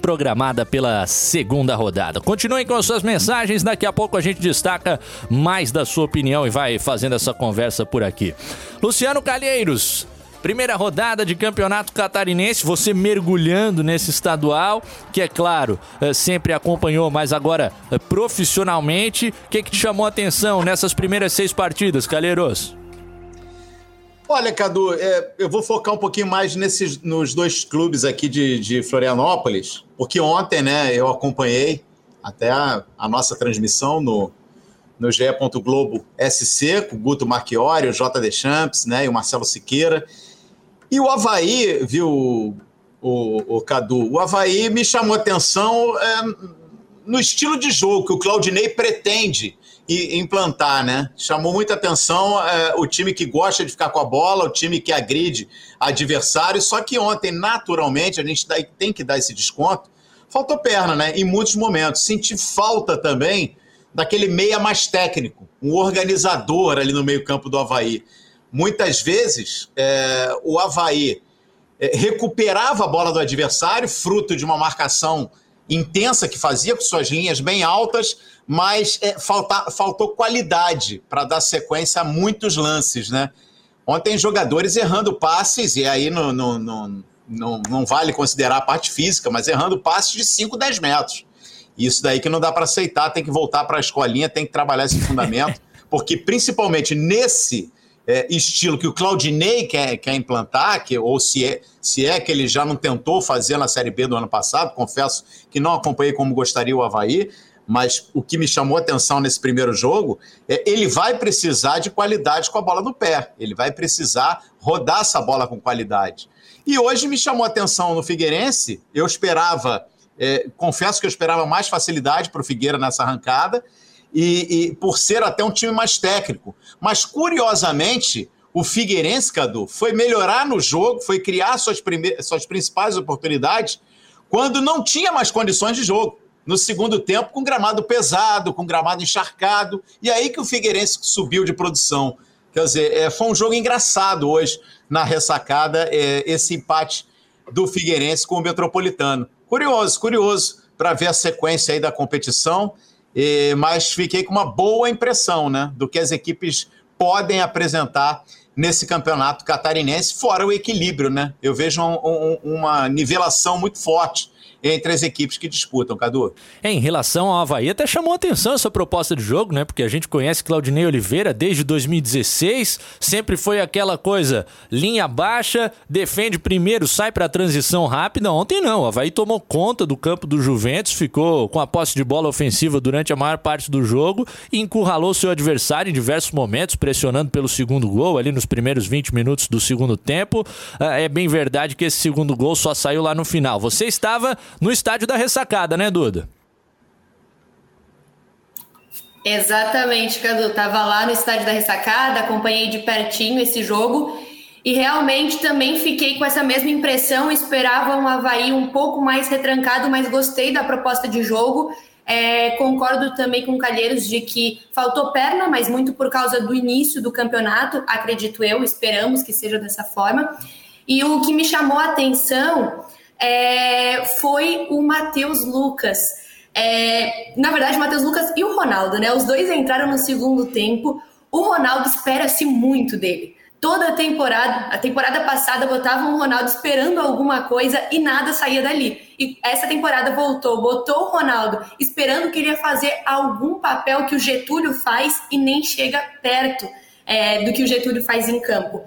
programada pela segunda rodada. Continuem com as suas mensagens, daqui a pouco a gente destaca mais da sua opinião e vai fazendo essa conversa por aqui. Luciano Calheiros, Primeira rodada de campeonato catarinense, você mergulhando nesse estadual, que é claro, eh, sempre acompanhou, mas agora eh, profissionalmente. O que, que te chamou a atenção nessas primeiras seis partidas, Calheiros? Olha, Cadu, é, eu vou focar um pouquinho mais nesses, nos dois clubes aqui de, de Florianópolis, porque ontem, né, eu acompanhei até a, a nossa transmissão no, no GE. Globo SC, com o Guto Marchiori, o JD Champs, né, e o Marcelo Siqueira. E o Havaí, viu, o, o, o Cadu, o Havaí me chamou atenção é, no estilo de jogo que o Claudinei pretende e implantar, né? Chamou muita atenção é, o time que gosta de ficar com a bola, o time que agride adversário. Só que ontem, naturalmente, a gente tem que dar esse desconto. Faltou perna, né? Em muitos momentos. Senti falta também daquele meia mais técnico, um organizador ali no meio-campo do Havaí. Muitas vezes, é, o Havaí é, recuperava a bola do adversário, fruto de uma marcação intensa que fazia com suas linhas bem altas, mas é, falta, faltou qualidade para dar sequência a muitos lances, né? Ontem jogadores errando passes, e aí não, não, não, não, não vale considerar a parte física, mas errando passes de 5, 10 metros. Isso daí que não dá para aceitar, tem que voltar para a escolinha, tem que trabalhar esse fundamento, porque principalmente nesse é, estilo que o Claudinei quer, quer implantar, que, ou se é, se é que ele já não tentou fazer na Série B do ano passado, confesso que não acompanhei como gostaria o Havaí, mas o que me chamou a atenção nesse primeiro jogo é ele vai precisar de qualidade com a bola no pé, ele vai precisar rodar essa bola com qualidade. E hoje me chamou a atenção no Figueirense, eu esperava, é, confesso que eu esperava mais facilidade para o Figueira nessa arrancada, e, e, por ser até um time mais técnico. Mas, curiosamente, o Figueirense, Cadu, foi melhorar no jogo, foi criar suas, suas principais oportunidades quando não tinha mais condições de jogo. No segundo tempo, com gramado pesado, com gramado encharcado. E aí que o Figueirense subiu de produção. Quer dizer, é, foi um jogo engraçado hoje na ressacada, é, esse empate do Figueirense com o Metropolitano. Curioso, curioso para ver a sequência aí da competição. E, mas fiquei com uma boa impressão né, do que as equipes podem apresentar nesse campeonato catarinense, fora o equilíbrio, né? Eu vejo um, um, uma nivelação muito forte entre as equipes que disputam, Cadu. Em relação ao Havaí, até chamou atenção essa proposta de jogo, né? Porque a gente conhece Claudinei Oliveira desde 2016, sempre foi aquela coisa, linha baixa, defende primeiro, sai para a transição rápida. Ontem não, o Havaí tomou conta do campo do Juventus, ficou com a posse de bola ofensiva durante a maior parte do jogo e encurralou seu adversário em diversos momentos, pressionando pelo segundo gol ali nos primeiros 20 minutos do segundo tempo. Ah, é bem verdade que esse segundo gol só saiu lá no final. Você estava no estádio da ressacada, né, Duda? Exatamente, Cadu. Tava lá no estádio da ressacada, acompanhei de pertinho esse jogo e realmente também fiquei com essa mesma impressão. Esperava um Havaí um pouco mais retrancado, mas gostei da proposta de jogo. É, concordo também com o Calheiros de que faltou perna, mas muito por causa do início do campeonato, acredito eu, esperamos que seja dessa forma. E o que me chamou a atenção é, foi o Matheus Lucas. É, na verdade, o Matheus Lucas e o Ronaldo, né? Os dois entraram no segundo tempo. O Ronaldo espera-se muito dele. Toda a temporada, a temporada passada, botavam o Ronaldo esperando alguma coisa e nada saía dali. E essa temporada voltou, botou o Ronaldo esperando que ele ia fazer algum papel que o Getúlio faz e nem chega perto é, do que o Getúlio faz em campo.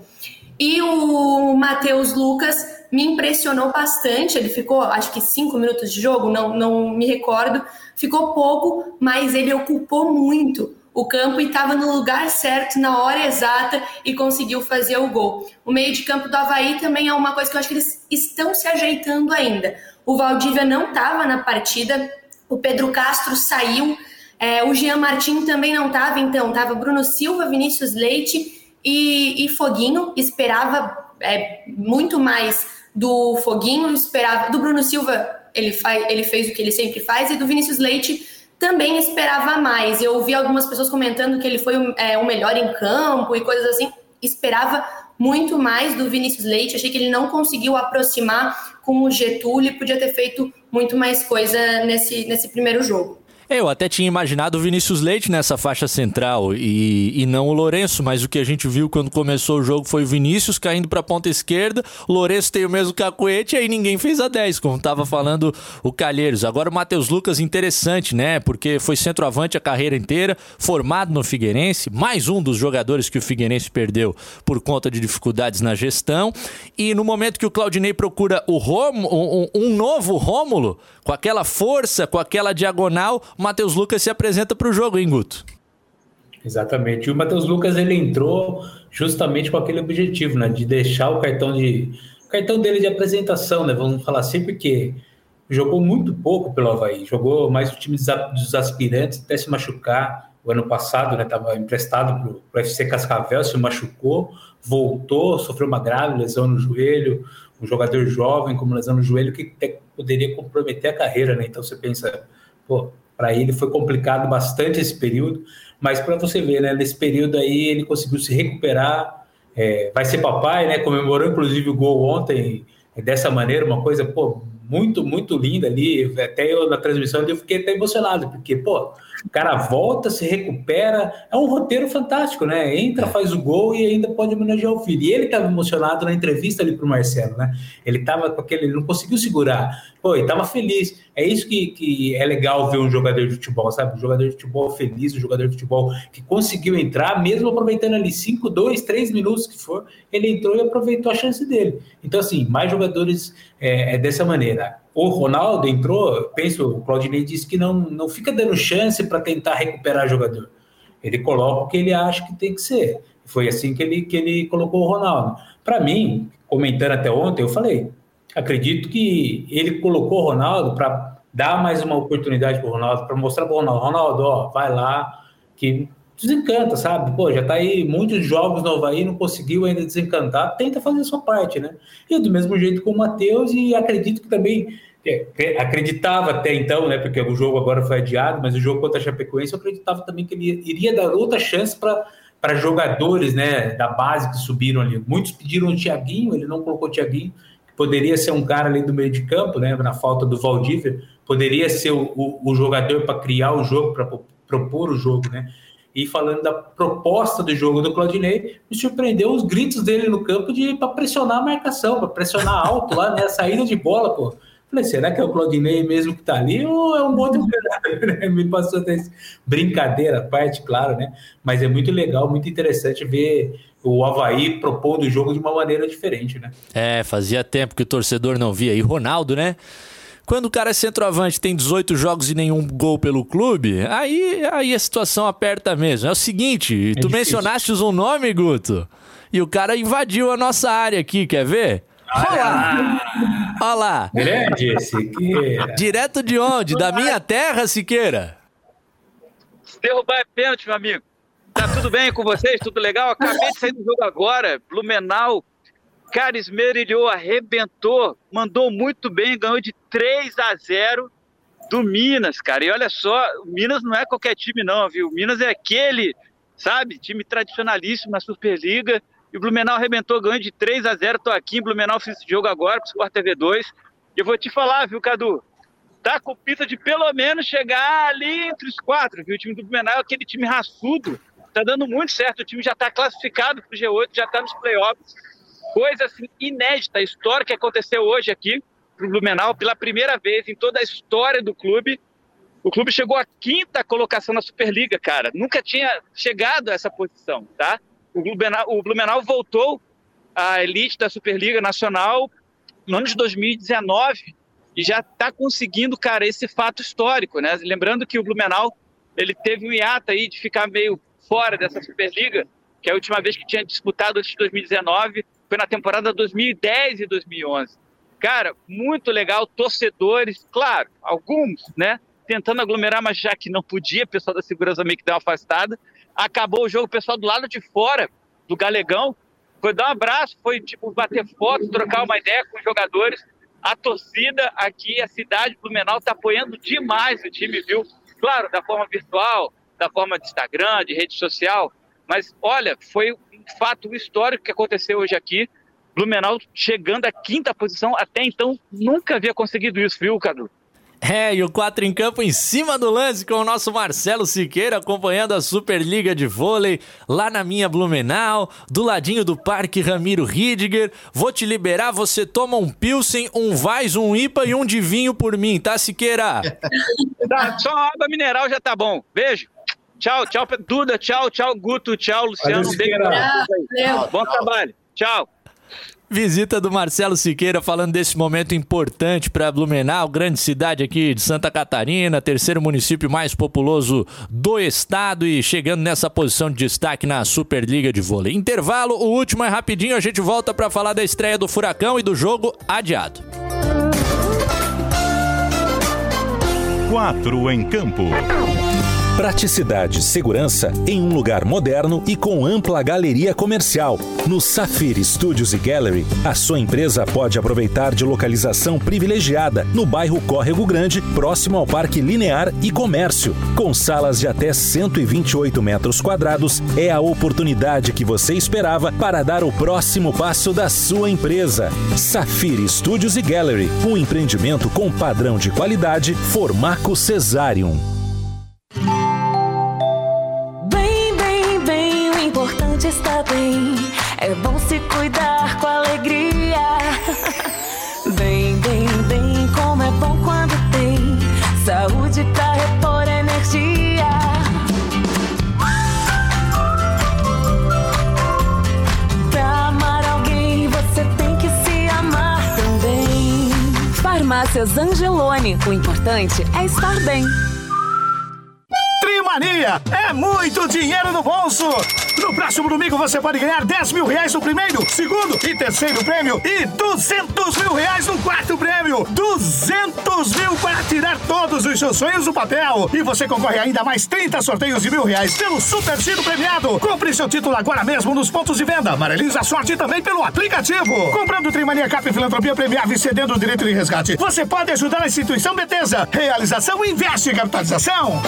E o Matheus Lucas me impressionou bastante. Ele ficou, acho que cinco minutos de jogo, não, não me recordo. Ficou pouco, mas ele ocupou muito o campo e estava no lugar certo, na hora exata e conseguiu fazer o gol. O meio de campo do Havaí também é uma coisa que eu acho que eles estão se ajeitando ainda. O Valdívia não estava na partida, o Pedro Castro saiu, é, o Jean Martin também não estava, então estava Bruno Silva, Vinícius Leite e, e Foguinho. Esperava é, muito mais do Foguinho, esperava. Do Bruno Silva, ele, faz, ele fez o que ele sempre faz, e do Vinícius Leite também esperava mais. Eu ouvi algumas pessoas comentando que ele foi é, o melhor em campo e coisas assim. Esperava muito mais do Vinícius Leite. Achei que ele não conseguiu aproximar com o Getúlio podia ter feito muito mais coisa nesse, nesse primeiro jogo. Eu até tinha imaginado o Vinícius Leite nessa faixa central e, e não o Lourenço, mas o que a gente viu quando começou o jogo foi o Vinícius caindo para a ponta esquerda, o Lourenço tem o mesmo cacuete e aí ninguém fez a 10, como estava falando o Calheiros. Agora o Matheus Lucas, interessante, né? Porque foi centroavante a carreira inteira, formado no Figueirense, mais um dos jogadores que o Figueirense perdeu por conta de dificuldades na gestão. E no momento que o Claudinei procura o Romo, um, um novo Rômulo, com aquela força, com aquela diagonal, Matheus Lucas se apresenta para o jogo, hein, Guto? Exatamente. E o Matheus Lucas ele entrou justamente com aquele objetivo, né, de deixar o cartão de cartão dele de apresentação, né? Vamos falar assim porque jogou muito pouco pelo Havaí, jogou mais o time dos aspirantes até se machucar. O ano passado, né, estava emprestado para o FC Cascavel, se machucou, voltou, sofreu uma grave lesão no joelho, um jogador jovem com uma lesão no joelho que poderia comprometer a carreira, né? Então você pensa, pô, para ele foi complicado bastante esse período, mas para você ver, né, nesse período aí ele conseguiu se recuperar, é, vai ser papai, né, comemorou inclusive o gol ontem, dessa maneira, uma coisa, pô, muito, muito linda ali. Até eu na transmissão eu fiquei até emocionado, porque, pô, o cara volta, se recupera. É um roteiro fantástico, né? Entra, faz o gol e ainda pode homenagear o filho. E ele estava emocionado na entrevista ali pro Marcelo, né? Ele estava com aquele, ele não conseguiu segurar. Pô, ele estava feliz. É isso que, que é legal ver um jogador de futebol, sabe? Um jogador de futebol feliz, um jogador de futebol que conseguiu entrar, mesmo aproveitando ali 5, 2, 3 minutos que for, ele entrou e aproveitou a chance dele. Então, assim, mais jogadores é, é dessa maneira o Ronaldo entrou, penso, o Claudinei disse que não, não fica dando chance para tentar recuperar jogador. Ele coloca o que ele acha que tem que ser. Foi assim que ele, que ele colocou o Ronaldo. Para mim, comentando até ontem, eu falei, acredito que ele colocou o Ronaldo para dar mais uma oportunidade para o Ronaldo, para mostrar para o Ronaldo, Ronaldo, ó, vai lá, que desencanta, sabe? Pô, já tá aí muitos jogos no Havaí, não conseguiu ainda desencantar, tenta fazer a sua parte, né? E do mesmo jeito com o Matheus, e acredito que também, é, acreditava até então, né? Porque o jogo agora foi adiado, mas o jogo contra a Chapecoense, eu acreditava também que ele iria dar outra chance para para jogadores né, da base que subiram ali. Muitos pediram o Thiaguinho, ele não colocou o Thiaguinho, que poderia ser um cara ali do meio de campo, né, na falta do Valdívia, poderia ser o, o, o jogador para criar o jogo, para propor o jogo, né? E falando da proposta do jogo do Claudinei, me surpreendeu os gritos dele no campo de para pressionar a marcação, para pressionar alto lá, né? A saída de bola, pô. Falei, será que é o Claudinei mesmo que tá ali ou é um outro né? Me passou até brincadeira, parte, claro, né? Mas é muito legal, muito interessante ver o Havaí propondo o jogo de uma maneira diferente, né? É, fazia tempo que o torcedor não via. E Ronaldo, né? Quando o cara é centroavante, tem 18 jogos e nenhum gol pelo clube, aí, aí a situação aperta mesmo. É o seguinte, é tu difícil. mencionaste um nome, Guto, e o cara invadiu a nossa área aqui, quer ver? Olha lá. Olha lá. Grande, Siqueira. Direto de onde? Da minha terra, Siqueira? Derrubar é pênalti, meu amigo. Tá tudo bem com vocês? Tudo legal? Acabei de sair do jogo agora. Blumenau Cara, Esmerilhou arrebentou, mandou muito bem, ganhou de 3 a 0 do Minas, cara. E olha só, o Minas não é qualquer time, não, viu? O Minas é aquele, sabe, time tradicionalíssimo na Superliga. E o Blumenau arrebentou, ganhou de 3 a 0 Tô aqui em Blumenau, fiz esse jogo agora pro Sport TV 2. E eu vou te falar, viu, Cadu? Tá com pista de pelo menos chegar ali entre os quatro, viu? O time do Blumenau é aquele time raçudo. Tá dando muito certo. O time já tá classificado pro G8, já tá nos playoffs coisa assim, inédita, história que aconteceu hoje aqui para o Blumenau, pela primeira vez em toda a história do clube. O clube chegou à quinta colocação na Superliga, cara. Nunca tinha chegado a essa posição, tá? O Blumenau, o Blumenau voltou à elite da Superliga Nacional no ano de 2019 e já está conseguindo, cara, esse fato histórico, né? Lembrando que o Blumenau ele teve um hiato aí de ficar meio fora dessa Superliga, que é a última vez que tinha disputado antes de 2019 foi na temporada 2010 e 2011. Cara, muito legal, torcedores, claro, alguns, né, tentando aglomerar, mas já que não podia, o pessoal da segurança meio que deu uma afastada. Acabou o jogo, o pessoal do lado de fora do Galegão foi dar um abraço, foi tipo bater foto, trocar uma ideia com os jogadores. A torcida aqui, a cidade Blumenau está apoiando demais o time, viu? Claro, da forma virtual, da forma de Instagram, de rede social, mas olha, foi fato histórico que aconteceu hoje aqui. Blumenau chegando à quinta posição, até então nunca havia conseguido isso, viu, Cadu? É, e o 4 em campo em cima do lance com o nosso Marcelo Siqueira acompanhando a Superliga de Vôlei lá na minha Blumenau, do ladinho do Parque Ramiro Ridiger. Vou te liberar, você toma um Pilsen, um Vais, um IPA e um de vinho por mim, tá, Siqueira? tá, só água mineral já tá bom. Beijo. Tchau, tchau, Duda, tchau, tchau, Guto, tchau, Luciano. Um beijo Bom trabalho. Tchau. Visita do Marcelo Siqueira falando desse momento importante para Blumenau, grande cidade aqui de Santa Catarina, terceiro município mais populoso do estado e chegando nessa posição de destaque na Superliga de Vôlei. Intervalo, o último é rapidinho, a gente volta para falar da estreia do Furacão e do jogo adiado. Quatro em campo. Praticidade e segurança em um lugar moderno e com ampla galeria comercial. No Safir Studios e Gallery, a sua empresa pode aproveitar de localização privilegiada no bairro Córrego Grande, próximo ao Parque Linear e Comércio. Com salas de até 128 metros quadrados, é a oportunidade que você esperava para dar o próximo passo da sua empresa. Safir Studios e Gallery, um empreendimento com padrão de qualidade Formaco Cesarium. Farmácias Angelone, o importante é estar bem. Trimania é muito dinheiro no bolso. No próximo domingo você pode ganhar 10 mil reais no primeiro, segundo e terceiro prêmio e 200 mil reais no quarto prêmio. 200 mil para tirar todos os seus sonhos do papel. E você concorre ainda a mais 30 sorteios de mil reais pelo Super Giro Premiado. Compre seu título agora mesmo nos pontos de venda. Amarelize a sorte também pelo aplicativo. Comprando Trimania Cap Filantropia Premiável e cedendo o direito de resgate. Você pode ajudar a instituição Betesa. Realização Investe Capitalização.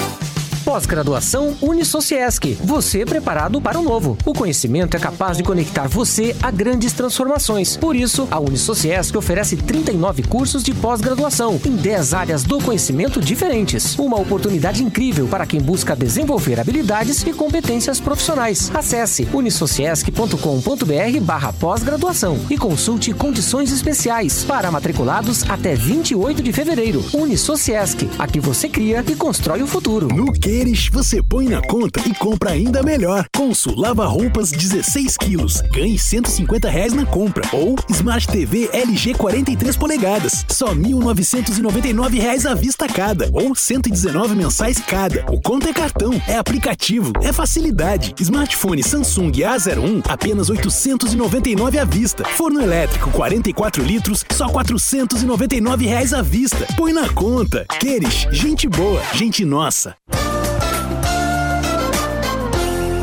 Pós-graduação Unisociesc. Você preparado para o novo. O conhecimento é capaz de conectar você a grandes transformações. Por isso, a Unisociesc oferece 39 cursos de pós-graduação em 10 áreas do conhecimento diferentes. Uma oportunidade incrível para quem busca desenvolver habilidades e competências profissionais. Acesse unisociesc.com.br barra pós-graduação e consulte condições especiais para matriculados até 28 de fevereiro. Unisociesc. Aqui você cria e constrói o futuro. No que eles, você põe na conta e compra ainda melhor. Consul Lava Roupas 16 quilos, ganhe 150 reais na compra. Ou Smart TV LG 43 polegadas, só 1.999 reais à vista cada. Ou 119 mensais cada. O conta é cartão, é aplicativo, é facilidade. Smartphone Samsung A01, apenas 899 à vista. Forno elétrico 44 litros, só 499 reais à vista. Põe na conta. Queres, gente boa, gente nossa.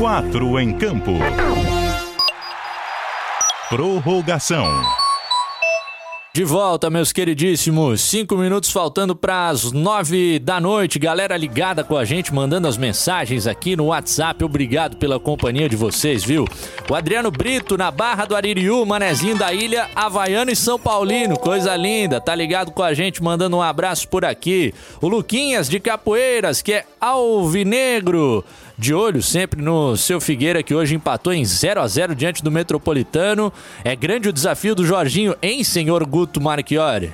Quatro em campo. Prorrogação. De volta, meus queridíssimos. Cinco minutos faltando para as nove da noite. Galera ligada com a gente, mandando as mensagens aqui no WhatsApp. Obrigado pela companhia de vocês, viu? O Adriano Brito, na Barra do Aririu, Manezinho da Ilha, Havaiano e São Paulino. Coisa linda. Tá ligado com a gente, mandando um abraço por aqui. O Luquinhas, de Capoeiras, que é alvinegro de olho sempre no seu Figueira, que hoje empatou em 0 a 0 diante do Metropolitano. É grande o desafio do Jorginho, hein, senhor Guto Marchiori?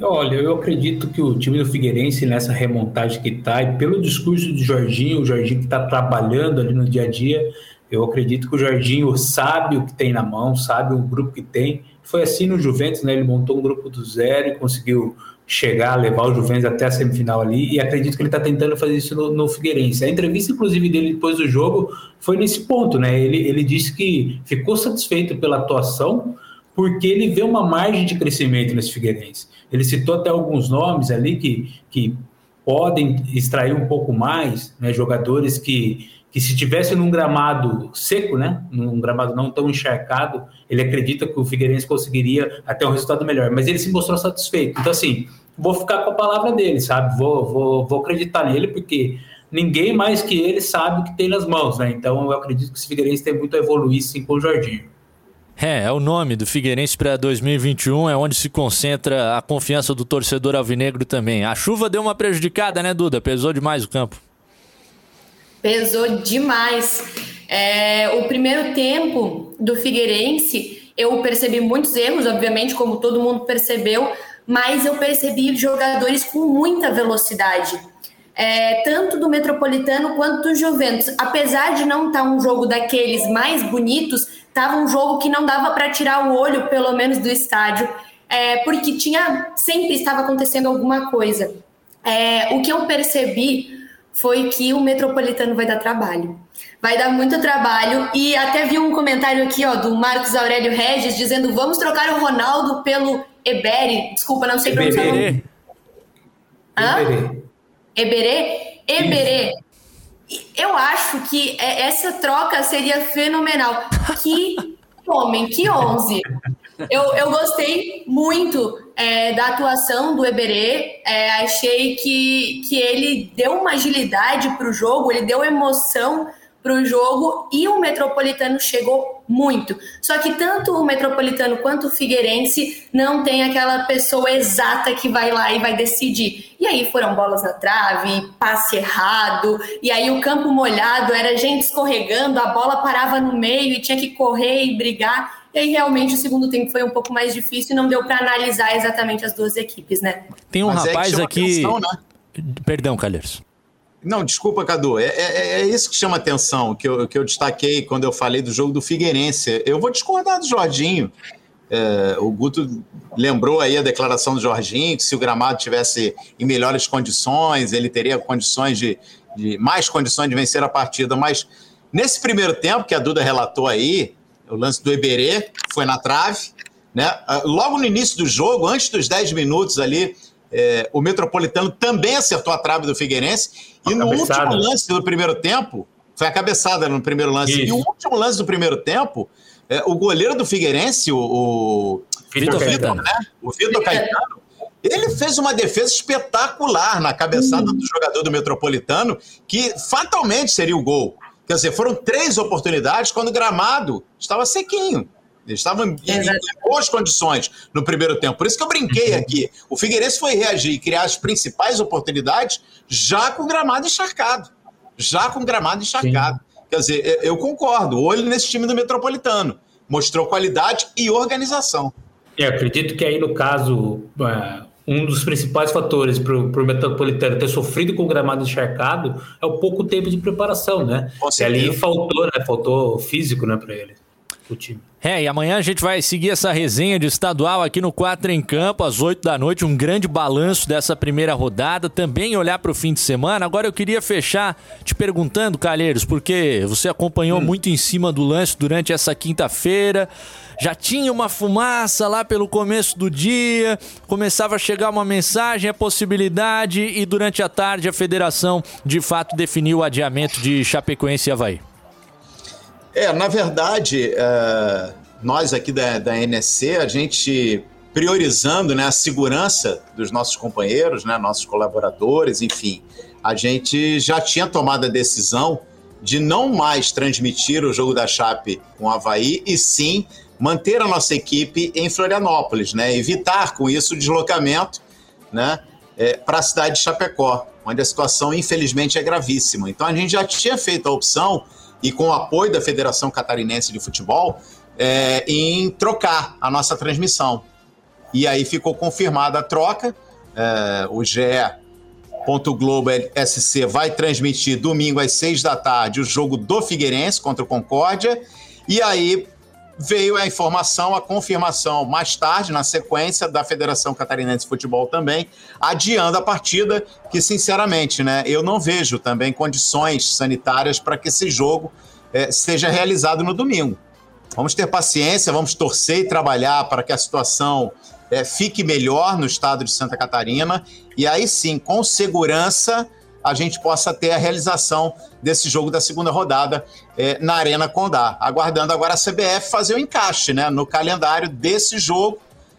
Olha, eu acredito que o time do Figueirense, nessa remontagem que está, e pelo discurso do Jorginho, o Jorginho que está trabalhando ali no dia a dia, eu acredito que o Jorginho sabe o que tem na mão, sabe o grupo que tem. Foi assim no Juventus, né? Ele montou um grupo do zero e conseguiu chegar, levar o Juventus até a semifinal ali, e acredito que ele está tentando fazer isso no, no, Figueirense. A entrevista, inclusive, dele depois do jogo foi nesse ponto, né? Ele, ele disse que ficou satisfeito pela atuação, porque ele vê uma margem de crescimento nesse Figueirense. Ele citou até alguns nomes ali que, que podem extrair um pouco mais, né? Jogadores que que se tivesse num gramado seco, né, num gramado não tão encharcado, ele acredita que o Figueirense conseguiria até um resultado melhor, mas ele se mostrou satisfeito. Então, assim, vou ficar com a palavra dele, sabe? Vou, vou, vou acreditar nele, porque ninguém mais que ele sabe o que tem nas mãos, né? Então, eu acredito que o Figueirense tem muito a evoluir, sim, com o Jorginho. É, é o nome do Figueirense para 2021, é onde se concentra a confiança do torcedor alvinegro também. A chuva deu uma prejudicada, né, Duda? Pesou demais o campo. Pesou demais. É, o primeiro tempo do Figueirense, eu percebi muitos erros, obviamente, como todo mundo percebeu, mas eu percebi jogadores com muita velocidade. É, tanto do Metropolitano quanto do Juventus. Apesar de não estar tá um jogo daqueles mais bonitos, estava um jogo que não dava para tirar o olho, pelo menos, do estádio, é, porque tinha sempre estava acontecendo alguma coisa. É, o que eu percebi foi que o Metropolitano vai dar trabalho. Vai dar muito trabalho. E até vi um comentário aqui, ó, do Marcos Aurélio Regis, dizendo: vamos trocar o Ronaldo pelo Eberi. Desculpa, não sei pronunciar o nome. Hã? Eberê. Eberê? Eberê, eu acho que é, essa troca seria fenomenal. Que homem, que 11. Eu, eu gostei muito é, da atuação do Eberê. É, achei que, que ele deu uma agilidade para o jogo, ele deu emoção para o jogo e o Metropolitano chegou muito. Só que tanto o Metropolitano quanto o Figueirense não tem aquela pessoa exata que vai lá e vai decidir. E aí foram bolas na trave, passe errado, e aí o campo molhado, era gente escorregando, a bola parava no meio e tinha que correr e brigar. E aí realmente o segundo tempo foi um pouco mais difícil e não deu para analisar exatamente as duas equipes, né? Tem um Mas rapaz é aqui. Atenção, né? Perdão, Calheiros. Não, desculpa, Cadu. É, é, é, isso que chama atenção, que eu, que eu destaquei quando eu falei do jogo do Figueirense. Eu vou discordar do Jorginho. É, o Guto lembrou aí a declaração do Jorginho, que se o gramado tivesse em melhores condições, ele teria condições de, de mais condições de vencer a partida. Mas nesse primeiro tempo que a Duda relatou aí, o lance do Eberê foi na trave, né? Logo no início do jogo, antes dos 10 minutos ali, é, o Metropolitano também acertou a trave do Figueirense. e no último lance do primeiro tempo, foi a cabeçada no primeiro lance. Isso. E o último lance do primeiro tempo, é, o goleiro do Figueirense, o, o Vitor Caetano, né? O Vitor Caetano, ele fez uma defesa espetacular na cabeçada hum. do jogador do Metropolitano, que fatalmente seria o gol. Quer dizer, foram três oportunidades quando o gramado estava sequinho. Eles estavam em, em, boas condições no primeiro tempo. Por isso que eu brinquei uhum. aqui. O Figueirense foi reagir e criar as principais oportunidades já com gramado encharcado. Já com gramado encharcado. Sim. Quer dizer, eu concordo. Olho nesse time do Metropolitano. Mostrou qualidade e organização. Eu acredito que aí, no caso, é, um dos principais fatores para o Metropolitano ter sofrido com o gramado encharcado é o pouco tempo de preparação, né? E ali faltou, né? Faltou físico, né, para ele o time. É, e amanhã a gente vai seguir essa resenha de estadual aqui no 4 em Campo, às 8 da noite, um grande balanço dessa primeira rodada, também olhar para o fim de semana. Agora eu queria fechar te perguntando, Calheiros, porque você acompanhou hum. muito em cima do lance durante essa quinta-feira. Já tinha uma fumaça lá pelo começo do dia, começava a chegar uma mensagem, a possibilidade, e durante a tarde a federação de fato definiu o adiamento de Chapecoense e Havaí. É, na verdade, é, nós aqui da, da NSC, a gente priorizando né, a segurança dos nossos companheiros, né, nossos colaboradores, enfim, a gente já tinha tomado a decisão de não mais transmitir o jogo da Chape com o Havaí e sim manter a nossa equipe em Florianópolis, né, evitar com isso o deslocamento né, é, para a cidade de Chapecó, onde a situação infelizmente é gravíssima. Então a gente já tinha feito a opção e com o apoio da Federação Catarinense de Futebol, é, em trocar a nossa transmissão. E aí ficou confirmada a troca. É, o GE. Globo SC vai transmitir domingo às seis da tarde o jogo do Figueirense contra o Concórdia. E aí veio a informação, a confirmação mais tarde, na sequência, da Federação Catarinense de Futebol também, adiando a partida, que sinceramente, né, eu não vejo também condições sanitárias para que esse jogo é, seja realizado no domingo. Vamos ter paciência, vamos torcer e trabalhar para que a situação é, fique melhor no estado de Santa Catarina e aí sim, com segurança, a gente possa ter a realização desse jogo da segunda rodada é, na Arena Condá. Aguardando agora a CBF fazer o encaixe né, no calendário desse jogo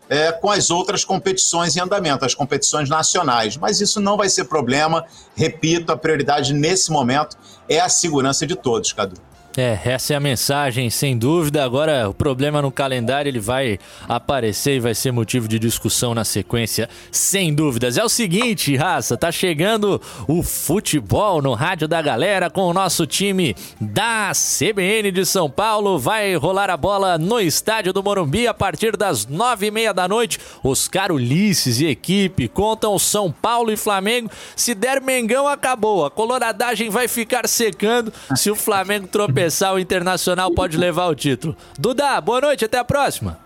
é, com as outras competições em andamento, as competições nacionais. Mas isso não vai ser problema. Repito, a prioridade nesse momento é a segurança de todos, Cadu. É, essa é a mensagem, sem dúvida. Agora, o problema no calendário ele vai aparecer e vai ser motivo de discussão na sequência, sem dúvidas. É o seguinte, raça, tá chegando o futebol no rádio da galera com o nosso time da CBN de São Paulo. Vai rolar a bola no estádio do Morumbi a partir das nove e meia da noite. Oscar Ulisses e equipe contam São Paulo e Flamengo. Se der Mengão, acabou. A coloradagem vai ficar secando se o Flamengo tropeçar tropeçar, o Internacional pode levar o título. Duda, boa noite, até a próxima.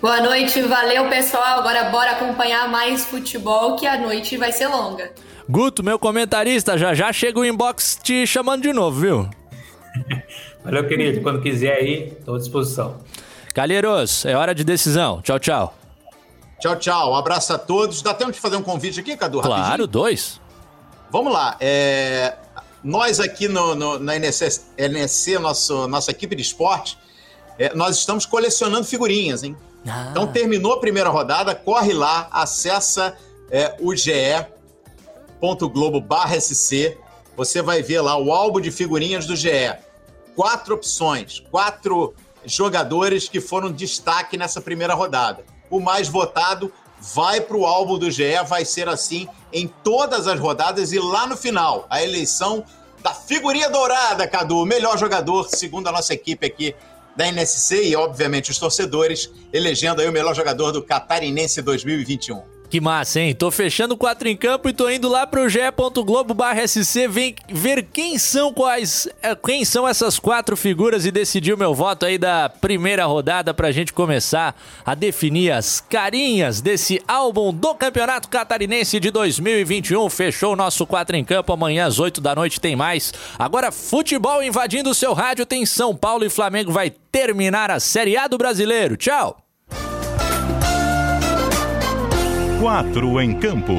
Boa noite, valeu pessoal. Agora bora acompanhar mais futebol, que a noite vai ser longa. Guto, meu comentarista, já já chega o inbox te chamando de novo, viu? Valeu, querido. Quando quiser aí, estou à disposição. Calheiros, é hora de decisão. Tchau, tchau. Tchau, tchau. Um abraço a todos. Dá tempo de fazer um convite aqui, Cadu? Claro, rapidinho? dois. Vamos lá. É, nós aqui no, no, na NSC, NSC nosso, nossa equipe de esporte, é, nós estamos colecionando figurinhas, hein? Ah. Então terminou a primeira rodada, corre lá, acessa é, o ge.globo.sc, você vai ver lá o álbum de figurinhas do GE. Quatro opções, quatro jogadores que foram destaque nessa primeira rodada. O mais votado vai para o álbum do GE, vai ser assim em todas as rodadas e lá no final, a eleição da figurinha dourada, Cadu, o melhor jogador, segundo a nossa equipe aqui da NSC e, obviamente, os torcedores, elegendo aí o melhor jogador do Catarinense 2021. Que massa, hein? Tô fechando quatro em campo e tô indo lá pro ge.globo.sc ver quem são quais, é, quem são essas quatro figuras e decidir o meu voto aí da primeira rodada pra gente começar a definir as carinhas desse álbum do Campeonato Catarinense de 2021. Fechou o nosso quatro em campo, amanhã às 8 da noite tem mais. Agora futebol invadindo o seu rádio, tem São Paulo e Flamengo vai terminar a Série A do Brasileiro. Tchau! Quatro em campo.